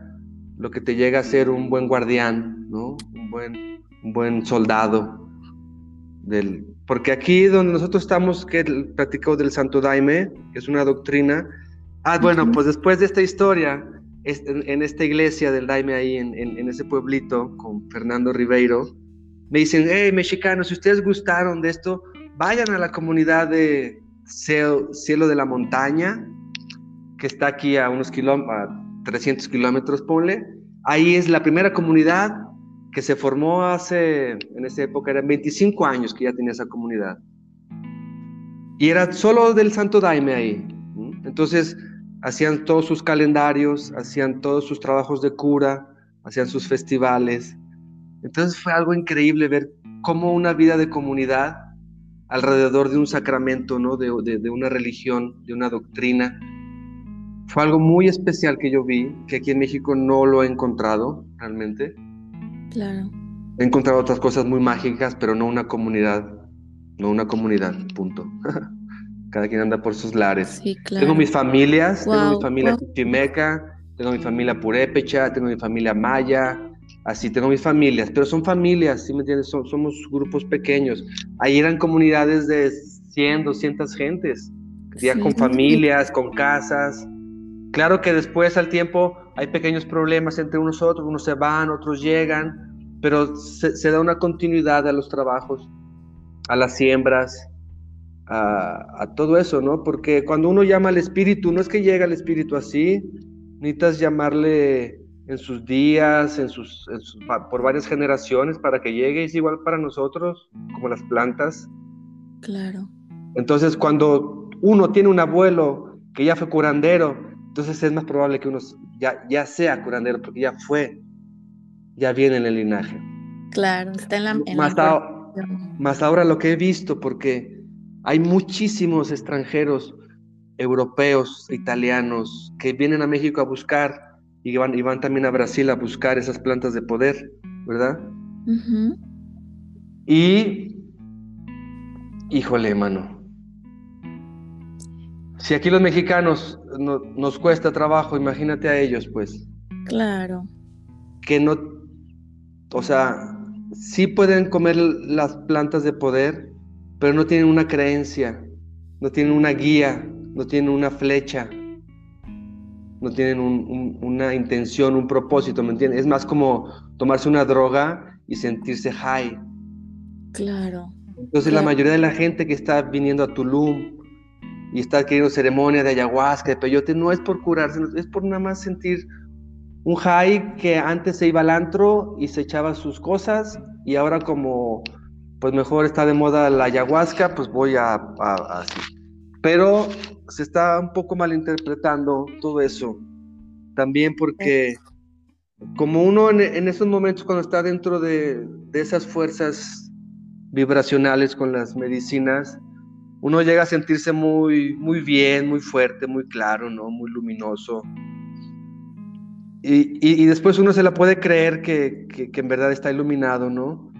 lo que te llega a ser un buen guardián, ¿no? Un buen, un buen soldado. Del, porque aquí donde nosotros estamos, que platicamos del Santo Daime, que es una doctrina. Ah, bueno, pues después de esta historia, en, esta iglesia del Daime ahí, en, en, ese pueblito, con Fernando Ribeiro, me dicen, hey, mexicanos, si ustedes gustaron de esto, vayan a la comunidad de Cielo, de la Montaña, que está aquí a unos kilómetros, 300 kilómetros, ponle. Ahí es la primera comunidad que se formó hace, en esa época eran 25 años que ya tenía esa comunidad. Y era solo del Santo Daime ahí. Entonces hacían todos sus calendarios, hacían todos sus trabajos de cura, hacían sus festivales. Entonces fue algo increíble ver cómo una vida de comunidad alrededor de un sacramento, ¿no? de una religión, de una doctrina, fue algo muy especial que yo vi, que aquí en México no lo he encontrado realmente. Claro. He encontrado otras cosas muy mágicas, pero no una comunidad, no una comunidad, punto. Cada quien anda por sus lares. Sí, claro. Tengo mis familias, tengo mi familia chimeca, tengo mi familia purépecha, tengo mi familia maya, así tengo mis familias, pero son familias, ¿sí me entiendes? somos grupos pequeños. Ahí eran comunidades de 100, 200 gentes, ya con familias, con casas. Claro que después al tiempo hay pequeños problemas entre unos otros, unos se van, otros llegan, pero se, da una continuidad a los trabajos, a las siembras, a, todo eso, ¿no? Porque cuando uno llama al espíritu, no es que llega el espíritu así, necesitas llamarle en sus días, en sus, por varias generaciones para que llegue, es igual para nosotros, como las plantas. Claro. Entonces, cuando uno tiene un abuelo que ya fue curandero, entonces es más probable que uno ya, ya sea curandero, porque ya fue, ya viene en el linaje. Claro, está en la... más, más ahora lo que he visto, porque hay muchísimos extranjeros europeos, italianos, que vienen a México a buscar y van, y van también a Brasil a buscar esas plantas de poder, ¿verdad? Y, híjole, mano, si aquí los mexicanos nos cuesta trabajo, imagínate a ellos, pues. Claro. Que no, o sea, sí pueden comer las plantas de poder, pero no tienen una creencia, no tienen una guía, no tienen una flecha, no tienen una intención, un propósito, ¿me entiendes? Es más como tomarse una droga y sentirse high. Claro. Entonces la mayoría de la gente que está viniendo a Tulum, y está queriendo ceremonia de ayahuasca, de peyote, no es por curarse, es por nada más sentir un high que antes se iba al antro y se echaba sus cosas y ahora como pues mejor está de moda la ayahuasca, pues voy a, así. Pero se está un poco malinterpretando todo eso. También porque como uno en, esos momentos cuando está dentro de, de esas fuerzas vibracionales con las medicinas, uno llega a sentirse muy, muy bien, muy fuerte, muy claro, ¿no? Muy luminoso. Y, después uno se la puede creer que, en verdad está iluminado, ¿no?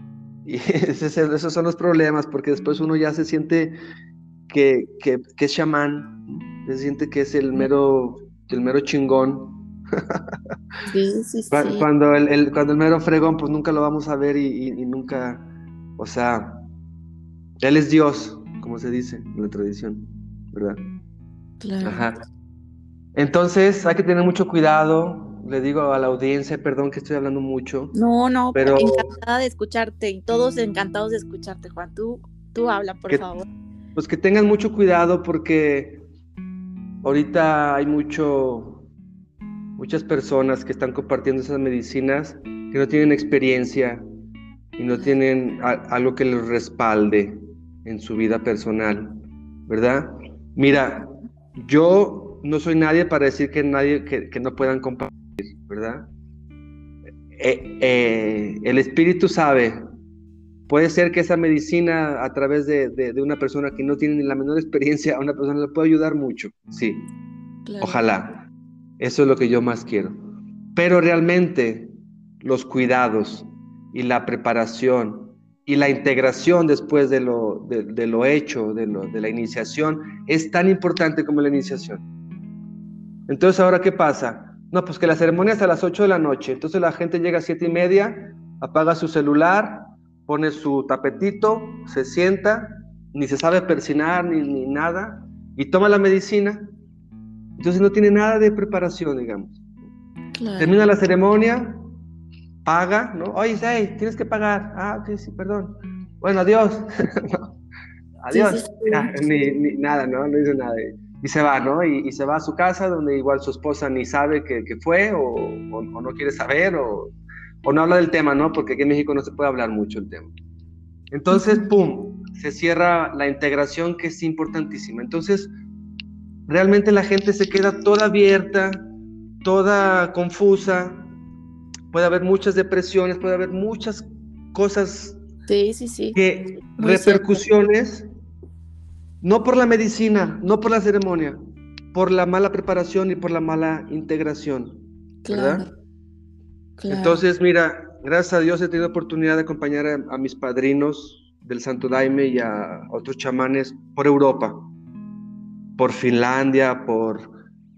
Y esos son los problemas, porque después uno ya se siente que, es chamán, se siente que es el mero, el mero chingón. Sí, sí, sí. Cuando el, cuando el mero fregón, pues nunca lo vamos a ver y, y nunca, o sea, él es Dios, como se dice en la tradición, ¿verdad? Claro. Ajá. Entonces hay que tener mucho cuidado. Le digo a la audiencia, perdón que estoy hablando mucho. No, no, pero encantada de escucharte y todos encantados de escucharte, Juan. Tú, tú habla, por favor. Pues que tengan mucho cuidado porque ahorita hay mucho, muchas personas que están compartiendo esas medicinas que no tienen experiencia y no tienen algo que los respalde en su vida personal, ¿verdad? Mira, yo no soy nadie para decir que nadie que, no puedan compartir, ¿verdad? Eh, eh, el espíritu sabe. Puede ser que esa medicina a través de, una persona que no tiene ni la menor experiencia, a una persona le puede ayudar mucho, sí. Ojalá. Eso es lo que yo más quiero. Pero realmente los cuidados y la preparación y la integración después de lo, de, lo hecho, de, lo, de la iniciación, es tan importante como la iniciación. Entonces, ¿ahora qué pasa? No, pues que la ceremonia es a las 8 de la noche, entonces la gente llega a siete y media, apaga su celular, pone su tapetito, se sienta, ni se sabe persinar ni, ni nada, y toma la medicina. Entonces no tiene nada de preparación, digamos. Termina la ceremonia, paga, ¿no? Oye, hey, tienes que pagar. Ah, sí, sí, perdón. Bueno, adiós. Adiós. ni, nada, ¿no? No dice nada. Y se va, ¿no? Y, se va a su casa donde igual su esposa ni sabe que, fue o, o, no quiere saber o, no habla del tema, ¿no? Porque aquí en México no se puede hablar mucho el tema. Entonces, ¡pum! Se cierra la integración que es importantísima. Entonces, realmente la gente se queda toda abierta, toda confusa, puede haber muchas depresiones, puede haber muchas cosas sí, sí, sí. que repercusiones, no por la medicina, no por la ceremonia, por la mala preparación y por la mala integración. ¿verdad? Entonces, mira, gracias a Dios he tenido oportunidad de acompañar a, mis padrinos del Santo Daime y a otros chamanes por Europa, por Finlandia, por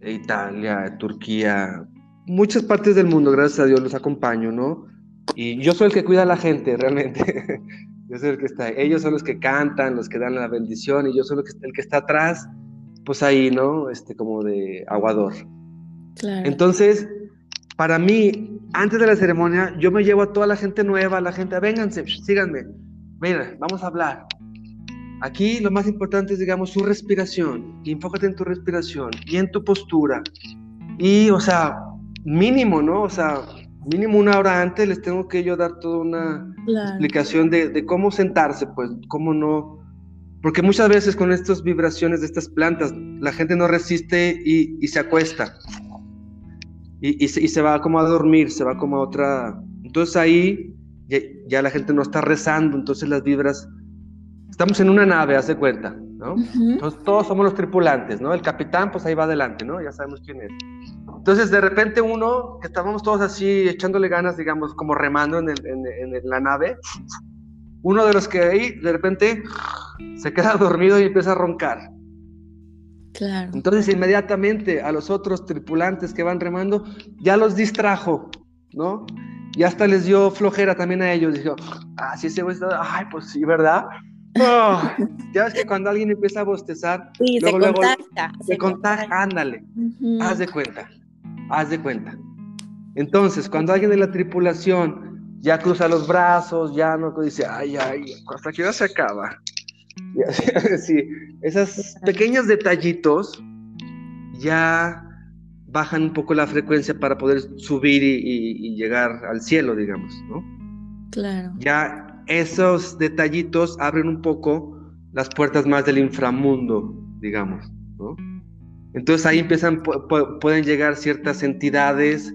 Italia, Turquía, muchas partes del mundo, gracias a Dios, los acompaño, ¿no? Y yo soy el que cuida a la gente, realmente. yo soy el que está. Ellos son los que cantan, los que dan la bendición, y yo soy el que, está atrás, pues ahí, ¿no? Este, como de aguador. Claro. Entonces, para mí, antes de la ceremonia, yo me llevo a toda la gente nueva, a la gente, vénganse, síganme, mira, vamos a hablar. Aquí lo más importante es, digamos, su respiración. Y enfócate en tu respiración y en tu postura. Y, o sea, mínimo, ¿no? O sea, mínimo una hora antes les tengo que yo dar toda una explicación de, cómo sentarse, pues, cómo no. Porque muchas veces con estas vibraciones de estas plantas, la gente no resiste y, se acuesta. Y, se, va como a dormir, se va como a otra. Entonces ahí ya, la gente no está rezando, entonces las vibras. Estamos en una nave, hace cuenta, ¿no? Entonces todos somos los tripulantes, ¿no? El capitán, pues ahí va adelante, ¿no? Ya sabemos quién es. Entonces, de repente uno, que estábamos todos así echándole ganas, digamos, como remando en, la nave, uno de los que ahí, de repente, se queda dormido y empieza a roncar. Claro. Entonces, inmediatamente a los otros tripulantes que van remando, ya los distrajo, ¿no? Y hasta les dio flojera también a ellos. Dijo, ah, sí, ese güey está, ay, pues sí, ¿verdad? ya ves que cuando alguien empieza a bostezar, luego, se contagia. se, contagia, ándale, haz de cuenta haz de cuenta. Entonces, cuando alguien de la tripulación ya cruza los brazos, ya no dice, ay, ay, hasta que ya se acaba. Y así, esos pequeños detallitos ya bajan un poco la frecuencia para poder subir y, llegar al cielo, digamos, ¿no? Claro. Ya esos detallitos abren un poco las puertas más del inframundo, digamos. Entonces ahí empiezan, pueden llegar ciertas entidades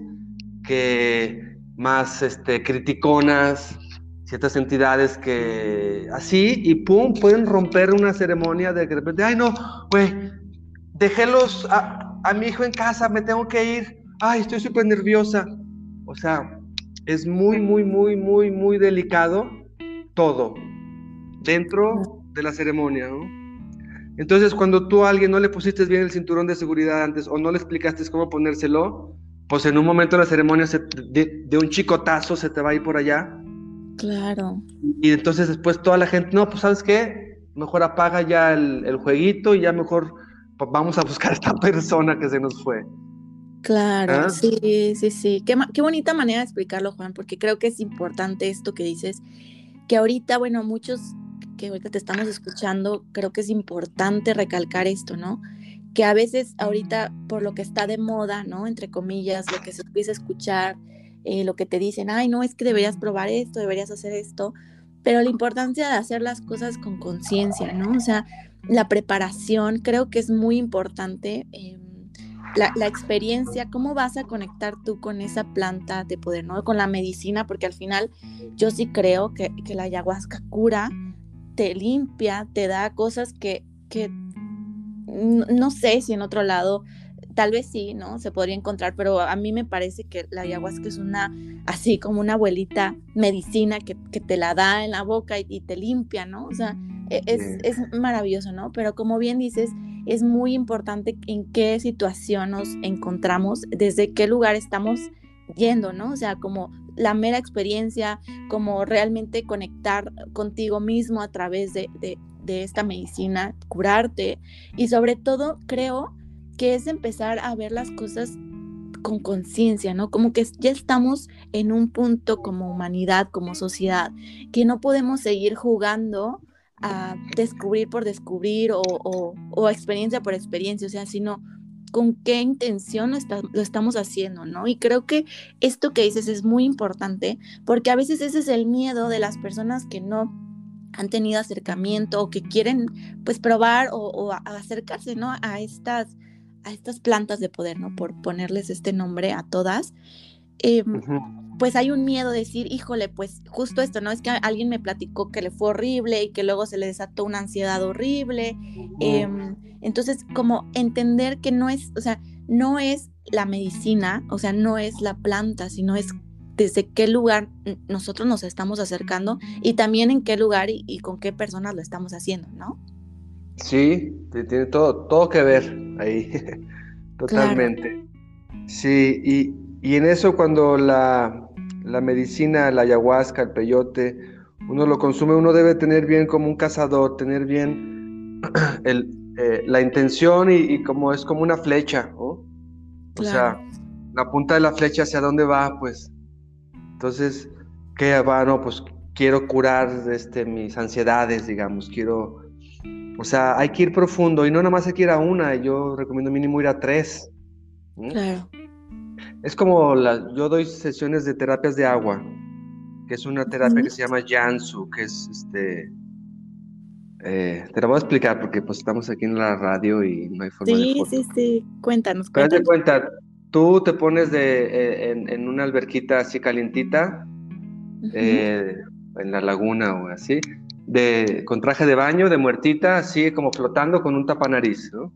que más este, criticonas, ciertas entidades que así y pum, pueden romper una ceremonia de repente, ay no, güey, déjelos a, a mi hijo en casa, me tengo que ir, ay, estoy súper nerviosa. O sea, es muy, muy, muy, muy, muy delicado todo dentro de la ceremonia, ¿no? Entonces, cuando tú a alguien no le pusiste bien el cinturón de seguridad antes o no le explicaste cómo ponérselo, pues en un momento de la ceremonia de, un chicotazo se te va a ir por allá. Claro. Y, entonces después toda la gente, no, pues sabes qué, mejor apaga ya el, jueguito y ya mejor pues, vamos a buscar a esta persona que se nos fue. Claro, ¿Ah? sí, sí, sí. Qué, qué bonita manera de explicarlo, Juan, porque creo que es importante esto que dices, que ahorita, bueno, muchos que ahorita te estamos escuchando, creo que es importante recalcar esto, ¿no? Que a veces ahorita por lo que está de moda, ¿no? Entre comillas, lo que se empieza a escuchar, eh, lo que te dicen, ay, no, es que deberías probar esto, deberías hacer esto, pero la importancia de hacer las cosas con conciencia, ¿no? O sea, la preparación creo que es muy importante. Em, la, experiencia, cómo vas a conectar tú con esa planta de poder, ¿no? Con la medicina, porque al final yo sí creo que, que la ayahuasca cura, te limpia, te da cosas que, que no sé si en otro lado tal vez sí, ¿no? Se podría encontrar, pero a mí me parece que la ayahuasca es una, así como una abuelita medicina que, te la da en la boca y, te limpia, ¿no? O sea, e, es, es, maravilloso, ¿no? Pero como bien dices, es muy importante en qué situación nos encontramos, desde qué lugar estamos yendo, ¿no? O sea, como la mera experiencia, como realmente conectar contigo mismo a través de, de, esta medicina, curarte y sobre todo creo que es empezar a ver las cosas con conciencia, ¿no? Como que ya estamos en un punto como humanidad, como sociedad, que no podemos seguir jugando a descubrir por descubrir o, o, experiencia por experiencia, o sea, sino con qué intención lo, lo, estamos haciendo, ¿no? Y creo que esto que dices es muy importante porque a veces ese es el miedo de las personas que no han tenido acercamiento o que quieren pues probar o, acercarse, ¿no? A estas, a estas plantas de poder, ¿no? Por ponerles este nombre a todas. Em, pues hay un miedo de decir, híjole, pues justo esto, ¿no? Es que alguien me platicó que le fue horrible y que luego se le desató una ansiedad horrible. Em, entonces, como entender que no es, o sea, no es la medicina, o sea, no es la planta, sino es desde qué lugar nosotros nos estamos acercando y también en qué lugar y, con qué personas lo estamos haciendo, ¿no? Sí, tiene todo, todo que ver ahí, totalmente. Sí, y, y, en eso cuando la, la, medicina, la ayahuasca, el peyote, uno lo consume, uno debe tener bien como un cazador, tener bien el, eh, la intención y, como es como una flecha, ¿no? O sea, la punta de la flecha hacia dónde va, pues entonces, ¿qué va? No, pues quiero curar este, mis ansiedades, digamos, quiero... O sea, hay que ir profundo y no nada más hay que ir a una, yo recomiendo mínimo ir a tres. Claro. Es como la, yo doy sesiones de terapias de agua, que es una terapia que se llama Jansu, que es este... Eh, te la voy a explicar porque pues estamos aquí en la radio y no hay forma sí, de... Sí, sí, sí, cuéntanos. cuéntanos. cuenta, Tú te pones de, eh, en, una alberquita así calientita, eh, en la laguna o así, de, con traje de baño, de muertita, así como flotando con un tapanariz, ¿no?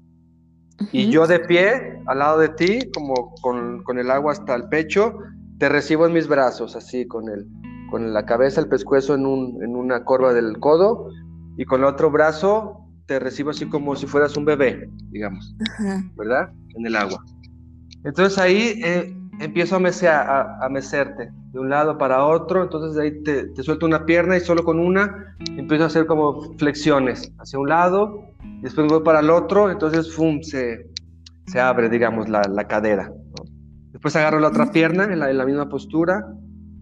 Y yo de pie, al lado de ti, como con, con, el agua hasta el pecho, te recibo en mis brazos, así, con, el, con la cabeza, el pescuezo en, un, en una corva del codo, y con el otro brazo te recibo así como si fueras un bebé, digamos, ¿verdad? En el agua. Entonces ahí eh, empiezo a, a, mecerte de un lado para otro, entonces ahí te, te, suelto una pierna y solo con una empiezo a hacer como flexiones hacia un lado, después voy para el otro, entonces ¡fum! Se, se abre, digamos, la, la cadera. Después agarro la otra pierna en la, en la, misma postura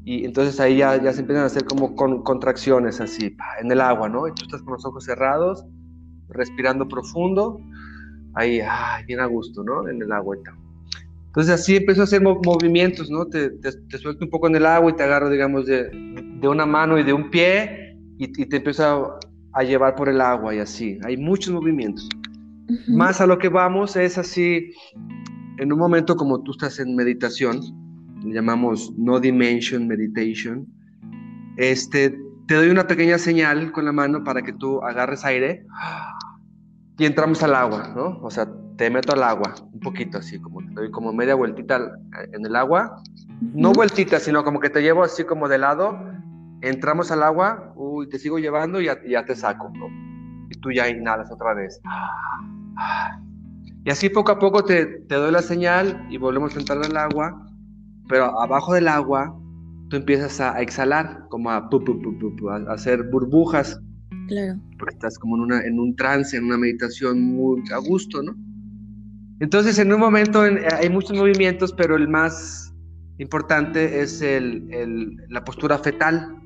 y entonces ahí ya, ya se empiezan a hacer como con, contracciones así, en el agua, ¿no? Y tú estás con los ojos cerrados, respirando profundo, ahí, ay, bien a gusto, ¿no? En el agua. Entonces así empiezo a hacer movimientos, ¿no? Te, te, suelto un poco en el agua y te agarro, digamos, de, de una mano y de un pie y, te empiezo a, llevar por el agua y así. Hay muchos movimientos. Más a lo que vamos es así, en un momento como tú estás en meditación, le llamamos no dimension meditation, este, te doy una pequeña señal con la mano para que tú agarres aire y entramos al agua, ¿no? O sea, te meto al agua, un poquito así, como te doy como media vueltita en el agua. No vueltita, sino como que te llevo así como de lado, entramos al agua, uy, te sigo llevando y ya, te saco, ¿no? Y tú ya inhalas otra vez. Y así poco a poco te, te doy la señal y volvemos a entrar al agua, pero abajo del agua tú empiezas a, exhalar, como a, a, hacer burbujas. Claro. Porque estás como en, una, en un trance, en una meditación muy a gusto, ¿no? Entonces, en un momento hay muchos movimientos, pero el más importante es el, la postura fetal,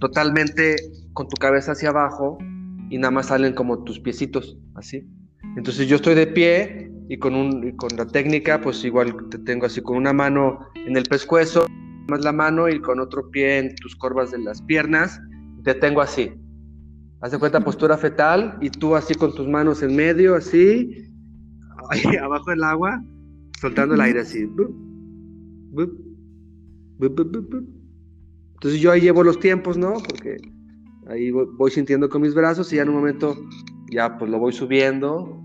totalmente con tu cabeza hacia abajo y nada más salen como tus piecitos, así. Entonces yo estoy de pie y con, un, con la técnica, pues igual te tengo así con una mano en el pescuezo, más la mano y con otro pie en tus corvas de las piernas, te tengo así. Haz de cuenta postura fetal y tú así con tus manos en medio, así, abajo del agua, soltando el aire así. Entonces yo ahí llevo los tiempos, ¿no? Porque ahí voy, sintiendo con mis brazos y ya en un momento ya pues lo voy subiendo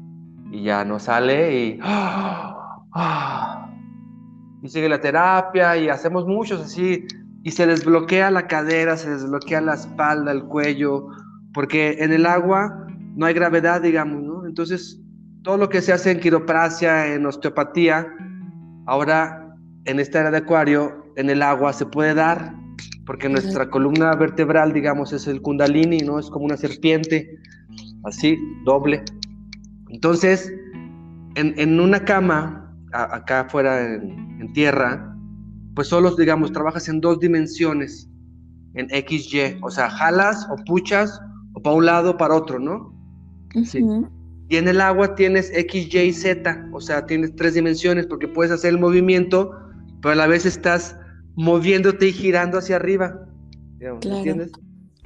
y ya no sale y, y sigue la terapia y hacemos muchos así y se desbloquea la cadera, se desbloquea la espalda, el cuello, porque en el agua no hay gravedad, digamos, ¿no? Entonces, todo lo que se hace en quiropracia, en osteopatía, ahora en esta era de acuario, en el agua se puede dar, porque nuestra columna vertebral, digamos, es el kundalini, ¿no? Es como una serpiente, así, doble. Entonces, en, una cama, acá afuera en tierra, pues solo, digamos, trabajas en dos dimensiones, en XY, o sea, jalas o puchas o para un lado o para otro, ¿no? Sí. Y en el agua tienes X, Y, Z, o sea, tienes tres dimensiones porque puedes hacer el movimiento, pero a la vez estás moviéndote y girando hacia arriba. ¿Entiendes?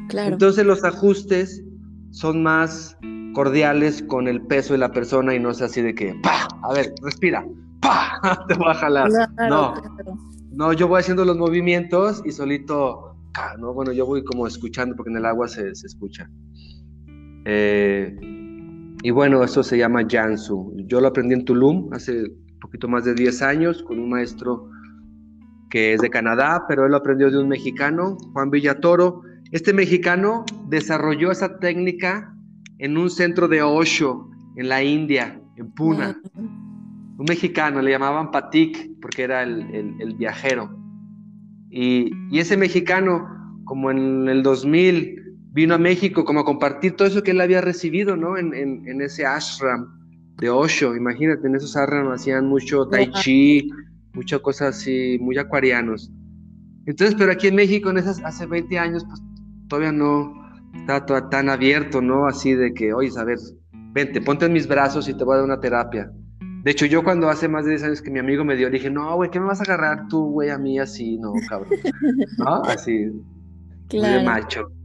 Claro. Entonces los ajustes son más cordiales con el peso de la persona y no es así de que, ¡pa! A ver, respira, ¡pa! Te voy a jalar. no. No, yo voy haciendo los movimientos y solito, ¿no? Bueno, yo voy como escuchando porque en el agua se, escucha. Eh, y bueno, eso se llama Jansu. Yo lo aprendí en Tulum hace un poquito más de 10 años con un maestro que es de Canadá, pero él lo aprendió de un mexicano, Juan Villatoro. Este mexicano desarrolló esa técnica en un centro de Osho, en la India, en Pune un mexicano, le llamaban Patik, porque era el, viajero. Y, ese mexicano, como en el 2000, vino a México como a compartir todo eso que él había recibido, ¿no? En, ese ashram de Osho, imagínate, en esos ashram hacían mucho tai chi, muchas cosas así, muy acuarianos. Entonces, pero aquí en México, en esas, hace 20 años, pues todavía no está tan abierto, ¿no? Así de que, oye, a ver, vente, ponte en mis brazos y te voy a dar una terapia. De hecho, yo cuando hace más de 10 años que mi amigo me dio, dije, no, güey, ¿qué me vas a agarrar tú, güey, a mí así? No, cabrón. ¿No? Así. Claro. De macho.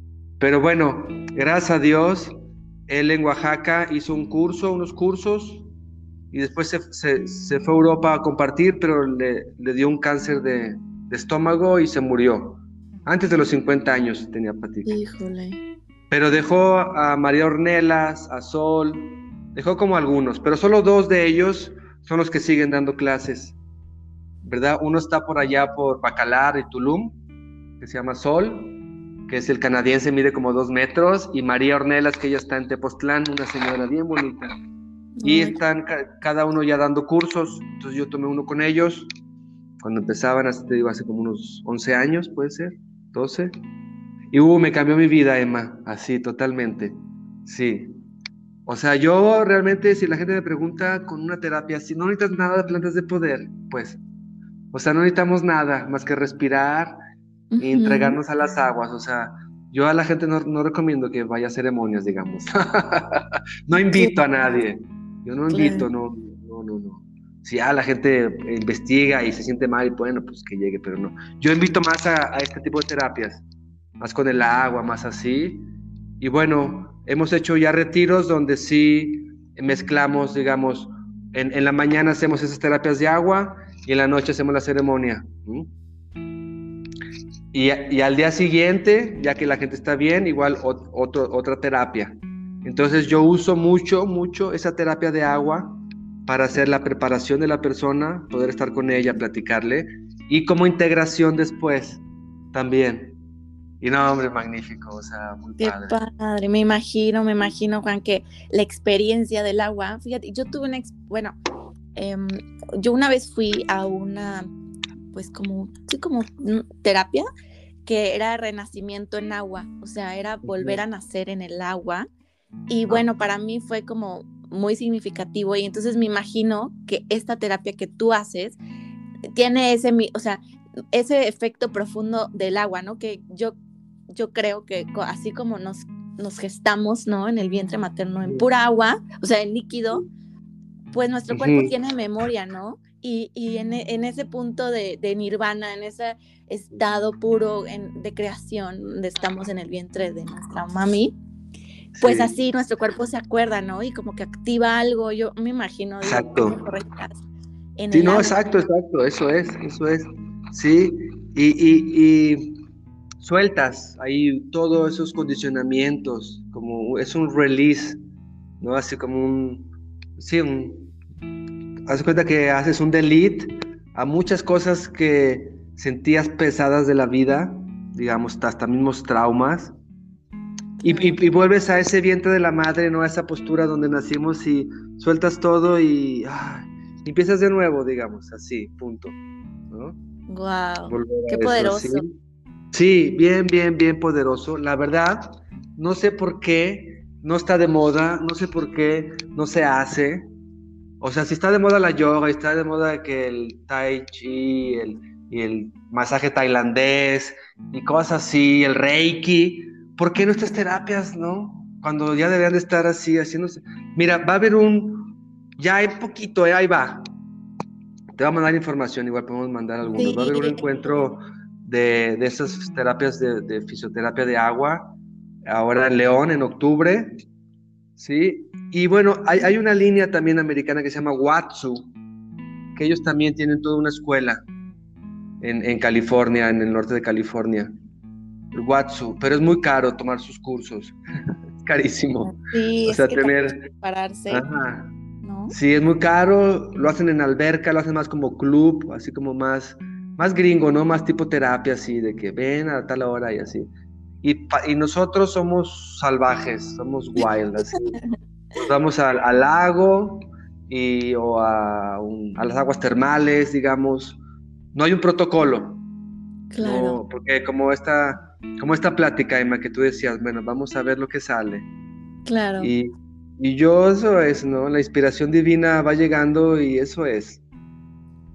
Pero bueno, gracias a Dios, él en Oaxaca hizo un curso, unos cursos, y después se, se, fue a Europa a compartir, pero le, le dio un cáncer de, de, estómago y se murió. Antes de los 50 años tenía patica. Híjole. Pero dejó a María Ornelas, a Sol, Dejó como algunos, pero solo dos de ellos son los que siguen dando clases, ¿verdad? Uno está por allá por Bacalar y Tulum, que se llama Sol, que es el canadiense, mide como dos metros, y María Ornelas, que ella está en Tepoztlán, una señora bien bonita. Y están cada uno ya dando cursos, entonces yo tomé uno con ellos, cuando empezaban, hasta te digo, hace como unos 11 años, puede ser, 12. Y uh, me cambió mi vida, Emma, así, totalmente. Sí, o sea, yo realmente, si la gente me pregunta con una terapia, si no necesitas nada de plantas de poder, pues, o sea, no necesitamos nada más que respirar y entregarnos a las aguas. O sea, yo a la gente no, no recomiendo que vaya a ceremonias, digamos. no invito a nadie. Yo no invito, no, no, no, no. Si ya la gente investiga y se siente mal, bueno, pues que llegue, pero no. Yo invito más a, a este tipo de terapias, más con el agua, más así. Y bueno, Hemos hecho ya retiros donde sí mezclamos, digamos, en, la mañana hacemos esas terapias de agua y en la noche hacemos la ceremonia. Y, al día siguiente, ya que la gente está bien, igual otra terapia. Entonces yo uso mucho, mucho esa terapia de agua para hacer la preparación de la persona, poder estar con ella, platicarle y como integración después también. Y no, hombre, magnífico, o sea, muy Qué padre. me imagino, me imagino, Juan, que la experiencia del agua, fíjate, yo tuve una, bueno, em, yo una vez fui a una, pues como, sí, como terapia, que era renacimiento en agua, o sea, era volver a nacer en el agua. Y bueno, para mí fue como muy significativo y entonces me imagino que esta terapia que tú haces tiene ese, o sea, ese efecto profundo del agua, ¿no? Que yo yo creo que así como nos, nos gestamos, ¿no? En el vientre materno en pura agua, o sea, en líquido, pues nuestro cuerpo tiene memoria, ¿no? Y, y en, en, ese punto de, de, nirvana, en ese estado puro de creación, donde estamos en el vientre de nuestra mami, pues así nuestro cuerpo se acuerda, ¿no? Y como que activa algo, yo me imagino. Exacto. sí, no, exacto, exacto, eso es, eso es. Sí, y, y, y sueltas ahí todos esos condicionamientos, como es un release, ¿no? Así como un, sí, un, haz cuenta que haces un delete a muchas cosas que sentías pesadas de la vida, digamos, hasta mismos traumas, y, vuelves a ese vientre de la madre, ¿no? A esa postura donde nacimos y sueltas todo y, empiezas de nuevo, digamos, así, punto. ¿no? Wow, qué poderoso. ¿sí? bien, bien, bien poderoso. La verdad, no sé por qué no está de moda, no sé por qué no se hace. O sea, si está de moda la yoga, está de moda que el tai chi, el, y el masaje tailandés y cosas así, el reiki, ¿por qué no estas terapias, no? Cuando ya deberían de estar así, haciéndose. Mira, va a haber un, ya hay poquito, eh, ahí va. Te voy a mandar información, igual podemos mandar algunos. Va a haber un encuentro de, de esas terapias de, fisioterapia de agua, ahora en León, en octubre, ¿sí? Y bueno, hay, hay una línea también americana que se llama Watsu, que ellos también tienen toda una escuela en, en California, en el norte de California el Watsu, pero es muy caro tomar sus cursos. es carísimo. Sí, o sea, tener. Pararse. Sí, es muy caro. Lo hacen en alberca, lo hacen más como club, así como más, más gringo, ¿no? Más tipo terapia, así, de que ven a tal hora y así. Y, y nosotros somos salvajes, somos wild, así. vamos al, al, lago y, o a, a las aguas termales, digamos. No hay un protocolo. Claro. porque como esta como esta plática, Emma, que tú decías, bueno, vamos a ver lo que sale. Claro. Y, yo eso es, ¿no? La inspiración divina va llegando y eso es.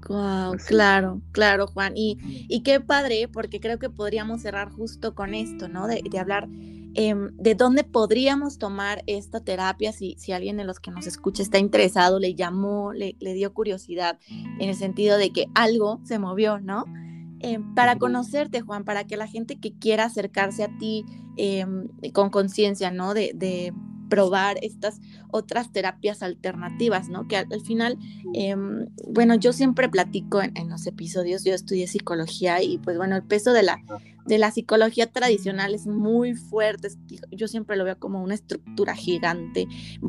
Wow, claro, claro, Juan. Y, y, qué padre, porque creo que podríamos cerrar justo con esto, ¿no? De, hablar em, de dónde podríamos tomar esta terapia si, si alguien de los que nos escucha está interesado, le llamó, le, le dio curiosidad, en el sentido de que algo se movió, ¿no? Eh, para conocerte, Juan, para que la gente que quiera acercarse a ti em, con conciencia, ¿no? De, probar estas otras terapias alternativas, ¿no? Que al, final, em, bueno, yo siempre platico en, los episodios, yo estudié psicología y pues bueno, el peso de la, de la psicología tradicional es muy fuerte, yo siempre lo veo como una estructura gigante,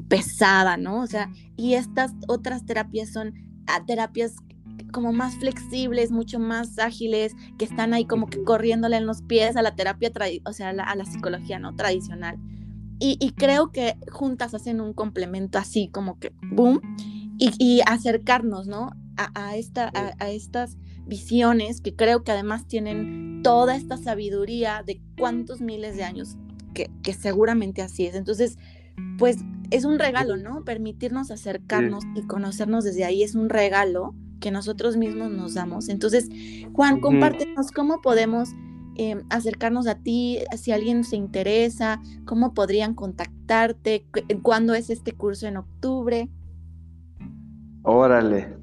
pesada, ¿no? O sea, y estas otras terapias son ah, terapias como más flexibles, mucho más ágiles, que están ahí como que corriéndole en los pies a la terapia, o sea, a la, psicología no tradicional. Y, creo que juntas hacen un complemento así como que, boom, y, acercarnos, ¿no? A, esta, a, estas visiones que creo que además tienen toda esta sabiduría de cuántos miles de años, que, que seguramente así es. Entonces, pues es un regalo, ¿no? Permitirnos acercarnos y conocernos desde ahí es un regalo que nosotros mismos nos damos. Entonces, Juan, compártenos cómo podemos em, acercarnos a ti, si alguien se interesa, cómo podrían contactarte, cuándo es este curso en octubre. Órale.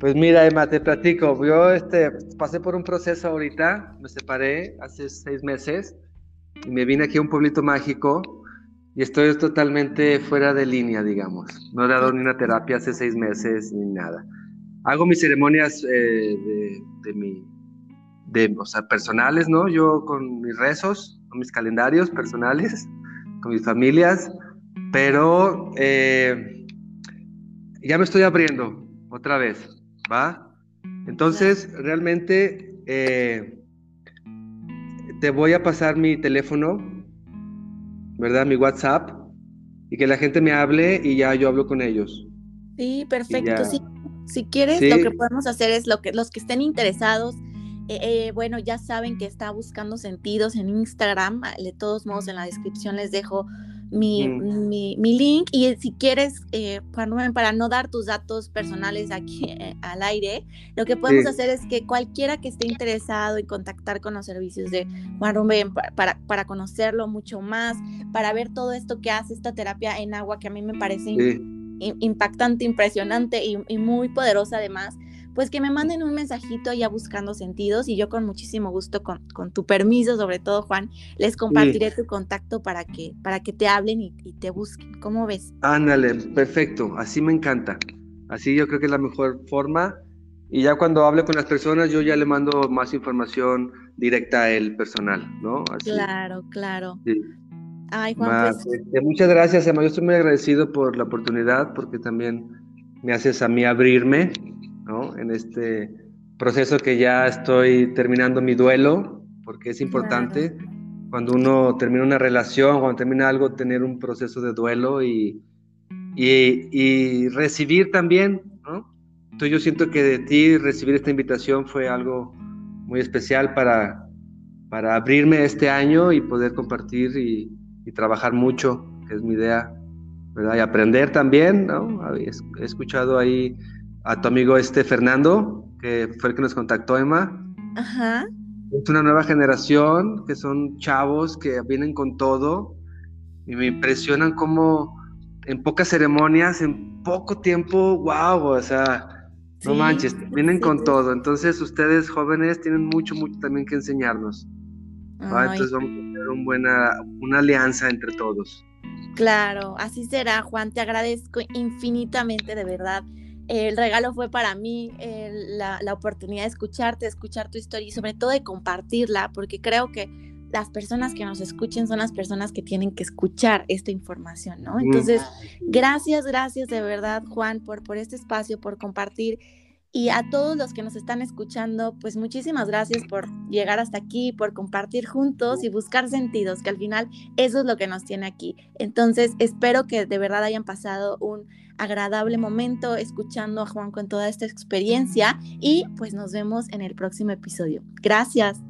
Pues mira, Emma, te platico. Yo este, pasé por un proceso ahorita, me separé hace seis meses y me vine aquí a un pueblito mágico y estoy totalmente fuera de línea, digamos. No he dado ni una terapia hace seis meses ni nada hago mis ceremonias eh, de, mi, de, o sea, personales, ¿no? Yo con mis rezos, con mis calendarios personales, con mis familias, pero eh, ya me estoy abriendo otra vez, ¿va? Entonces, realmente eh, te voy a pasar mi teléfono, ¿verdad? Mi WhatsApp, y que la gente me hable y ya yo hablo con ellos. Sí, perfecto, sí. Si quieres, lo que podemos hacer es lo que los que estén interesados, eh, eh, bueno, ya saben que está buscando sentidos en Instagram. Ah, de todos modos, en la descripción les dejo mi, mm. mi, link. Y si quieres, eh, Juan Rubén, para no dar tus datos personales aquí al aire, lo que podemos hacer es que cualquiera que esté interesado en contactar con los servicios de Juan Rubén para, para, conocerlo mucho más, para ver todo esto que hace esta terapia en agua, que a mí me parece impactante, impresionante y, muy poderosa además, pues que me manden un mensajito ya buscando sentidos y yo con muchísimo gusto, con, tu permiso sobre todo Juan, les compartiré tu contacto para que, para que te hablen y, te busquen. ¿Cómo ves? Ándale, perfecto, así me encanta. Así yo creo que es la mejor forma. Y ya cuando hable con las personas, yo ya le mando más información directa a él personal, ¿no? Claro, claro. Ay, Juan, pues este, muchas gracias, Emma. Yo estoy muy agradecido por la oportunidad porque también me haces a mí abrirme, ¿no? En este proceso que ya estoy terminando mi duelo, porque es importante cuando uno termina una relación, cuando termina algo, tener un proceso de duelo y, y, recibir también, ¿no? Entonces yo siento que de ti recibir esta invitación fue algo muy especial para, para abrirme este año y poder compartir y, y trabajar mucho, que es mi idea, ¿verdad? Y aprender también, ¿no? He escuchado ahí a tu amigo este Fernando, que fue el que nos contactó, Emma. Ajá. Es una nueva generación, que son chavos que vienen con todo y me impresionan como en pocas ceremonias, en poco tiempo, wow, o sea, no manches, vienen con todo. Entonces ustedes jóvenes tienen mucho, mucho también que enseñarnos. Entonces vamos a tener un buena, una alianza entre todos. Claro, así será, Juan. Te agradezco infinitamente, de verdad. El regalo fue para mí la, la, oportunidad de escucharte, de escuchar tu historia y sobre todo de compartirla, porque creo que las personas que nos escuchen son las personas que tienen que escuchar esta información, ¿no? Entonces, gracias, gracias de verdad, Juan, por, por este espacio, por compartir y a todos los que nos están escuchando, pues muchísimas gracias por llegar hasta aquí, por compartir juntos y buscar sentidos, que al final eso es lo que nos tiene aquí. Entonces, espero que de verdad hayan pasado un agradable momento escuchando a Juan con toda esta experiencia y pues nos vemos en el próximo episodio. Gracias.